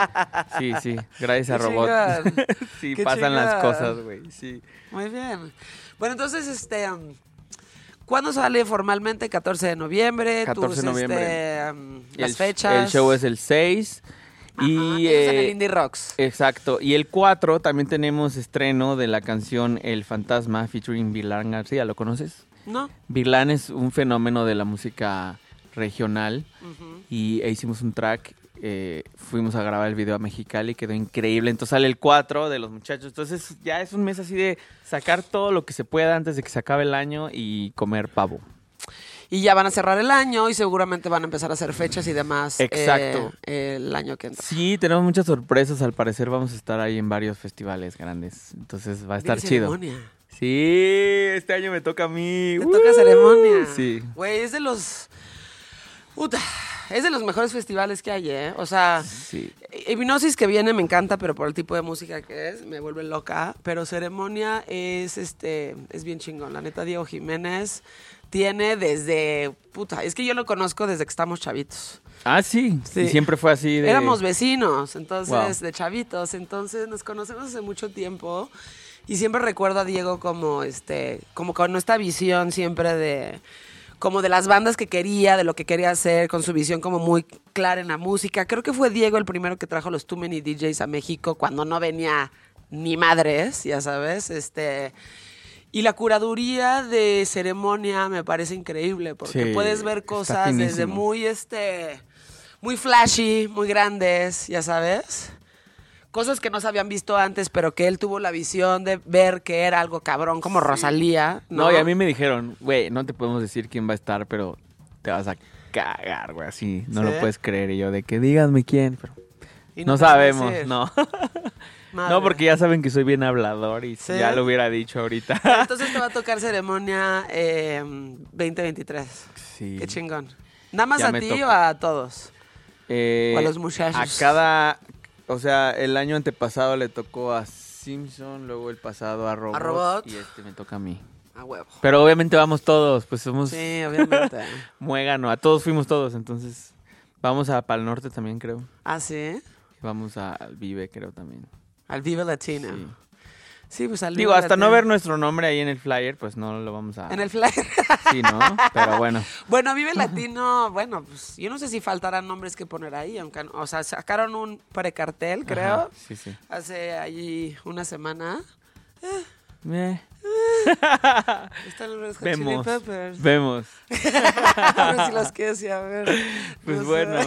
Sí, sí, gracias a robot. sí, pasan las cosas, güey. Sí. Muy bien. Bueno, entonces, este. um, ¿Cuándo sale formalmente? 14 de noviembre. 14 tus, de noviembre. este, um, Y las el, fechas. El show es el 6. Ajá, Y. es en el eh, Indie Rocks. Exacto. Y el 4 también tenemos estreno de la canción El Fantasma featuring Vilán García. ¿Lo conoces? ¿No? Vilán es un fenómeno de la música regional y e hicimos un track. eh, fuimos a grabar el video a Mexicali, quedó increíble. Entonces sale el 4 de los muchachos. Entonces ya es un mes así de sacar todo lo que se pueda antes de que se acabe el año y comer pavo. Y ya van a cerrar el año y seguramente van a empezar a hacer fechas y demás. Exacto. eh, el año que entra. Sí, tenemos muchas sorpresas. Al parecer vamos a estar ahí en varios festivales grandes. Entonces va a estar chido. ceremonia. Sí, este año me toca a mí. Te toca ceremonia. Sí. Güey, es de los. Puta. Es de los mejores festivales que hay, ¿eh? O sea. Sí. Hipnosis que viene me encanta, pero por el tipo de música que es, me vuelve loca. Pero ceremonia es este. Es bien chingón. La neta, Diego Jiménez tiene desde. Puta. Es que yo lo conozco desde que estamos chavitos. Ah, sí. Sí. Y siempre fue así de... Éramos vecinos, entonces, Wow. de chavitos, entonces nos conocemos hace mucho tiempo y siempre recuerdo a Diego como este, como con esta visión siempre de como de las bandas que quería, de lo que quería hacer, con su visión como muy clara en la música. Creo que fue Diego el primero que trajo los Too Many DJs a México cuando no venía ni madres, ya sabes, este y la curaduría de ceremonia me parece increíble porque Sí, puedes ver cosas desde muy este muy flashy, muy grandes, ya sabes. Cosas que no se habían visto antes, pero que él tuvo la visión de ver que era algo cabrón, como Rosalía. No, No, y a mí me dijeron, güey, no te podemos decir quién va a estar, pero te vas a cagar, güey, así. No ¿Sí? lo puedes creer. Y yo, de que díganme quién, pero... No sabemos, decir, no. "Madre". No, porque ya saben que soy bien hablador y Sí. ya lo hubiera dicho ahorita. Entonces te va a tocar ceremonia eh, 2023. Sí. Qué chingón. ¿Nada más Ya a ti o a todos? Eh, O a los muchachos. A cada, o sea, el año antepasado le tocó a Simpson, luego el pasado a Robot, Robot. y este me toca a mí. A huevo. Pero obviamente vamos todos, pues somos Sí, obviamente. muégano, a todos fuimos todos, entonces vamos a Pal Norte también creo. ¿Ah, sí? Vamos a al Vive creo también. Al Vive Latino. Sí. Sí, pues al Digo, hasta no ver nuestro nombre ahí en el flyer, pues no lo vamos a... En el flyer. Sí, ¿no? Pero bueno. bueno, Vive Latino, bueno, pues yo no sé si faltarán nombres que poner ahí, aunque, no- o sea, sacaron un precartel, creo, Ajá, sí, sí. hace allí una semana. Eh, Están los vemos, Peppers. vemos. A ver si los quieres ir a ver. Pues No bueno.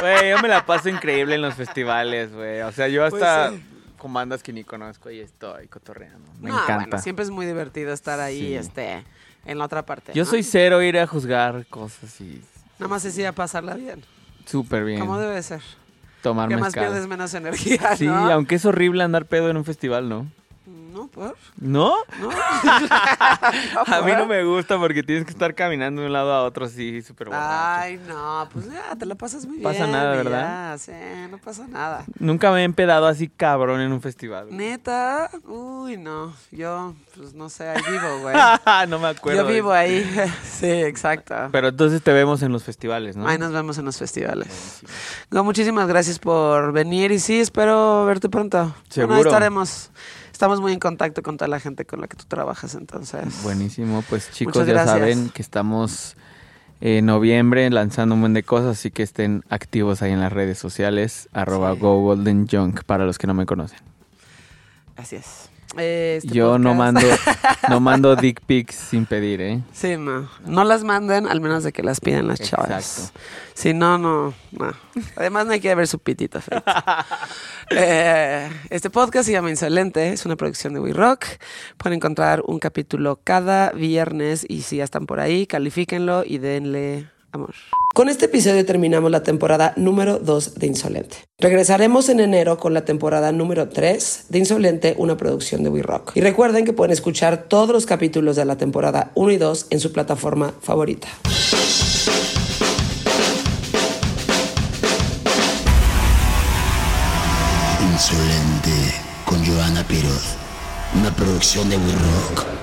Güey, yo me la paso increíble en los festivales, güey. O sea, yo hasta Pues sí. Con bandas que ni conozco y estoy cotorreando. Me No, encanta. bueno, siempre es muy divertido estar ahí, Sí. este, en la otra parte. Yo ¿no? soy cero ir a juzgar cosas y Nada más es ir a pasarla bien, súper bien. como debe ser. Tomar Que más pierdes menos energía, Sí, ¿no? aunque es horrible andar pedo en un festival, ¿no? No, ¿por? ¿No? No. A mí no me gusta porque tienes que estar caminando de un lado a otro así, súper. Ay, no, pues ya, te lo pasas muy bien. Pasa nada, ¿verdad? ya, sí, no pasa nada. Nunca me he empedado así cabrón en un festival. güey. Neta, uy, no, yo, pues no sé, ahí vivo, güey. no me acuerdo. Yo vivo ahí, sí, exacto. Pero entonces te vemos en los festivales, ¿no? Ahí nos vemos en los festivales. No, muchísimas gracias por venir y sí, espero verte pronto. Bueno, ahí Seguro. estaremos. Estamos muy en contacto con toda la gente con la que tú trabajas, entonces. Buenísimo, pues chicos ya saben que estamos en noviembre lanzando un buen de cosas, así que estén activos ahí en las redes sociales, arroba Sí. Go Golden Junk, para los que no me conocen. Así es. Eh, este Yo no mando, no mando dick pics sin pedir, ¿eh? Sí, no. No las manden al menos de que las pidan las chavas. Exacto. Si no, no, no. Además no hay que ver su pitito. Eh, este podcast se llama Insolente, es una producción de We Rock. Pueden encontrar un capítulo cada viernes y si ya están por ahí, califíquenlo y denle Con este episodio terminamos la temporada número 2 de Insolente. Regresaremos en enero con la temporada número 3 de Insolente, una producción de We Rock. Y recuerden que pueden escuchar todos los capítulos de la temporada 1 y 2 en su plataforma favorita. Insolente con Joana Piroz. Una producción de We Rock.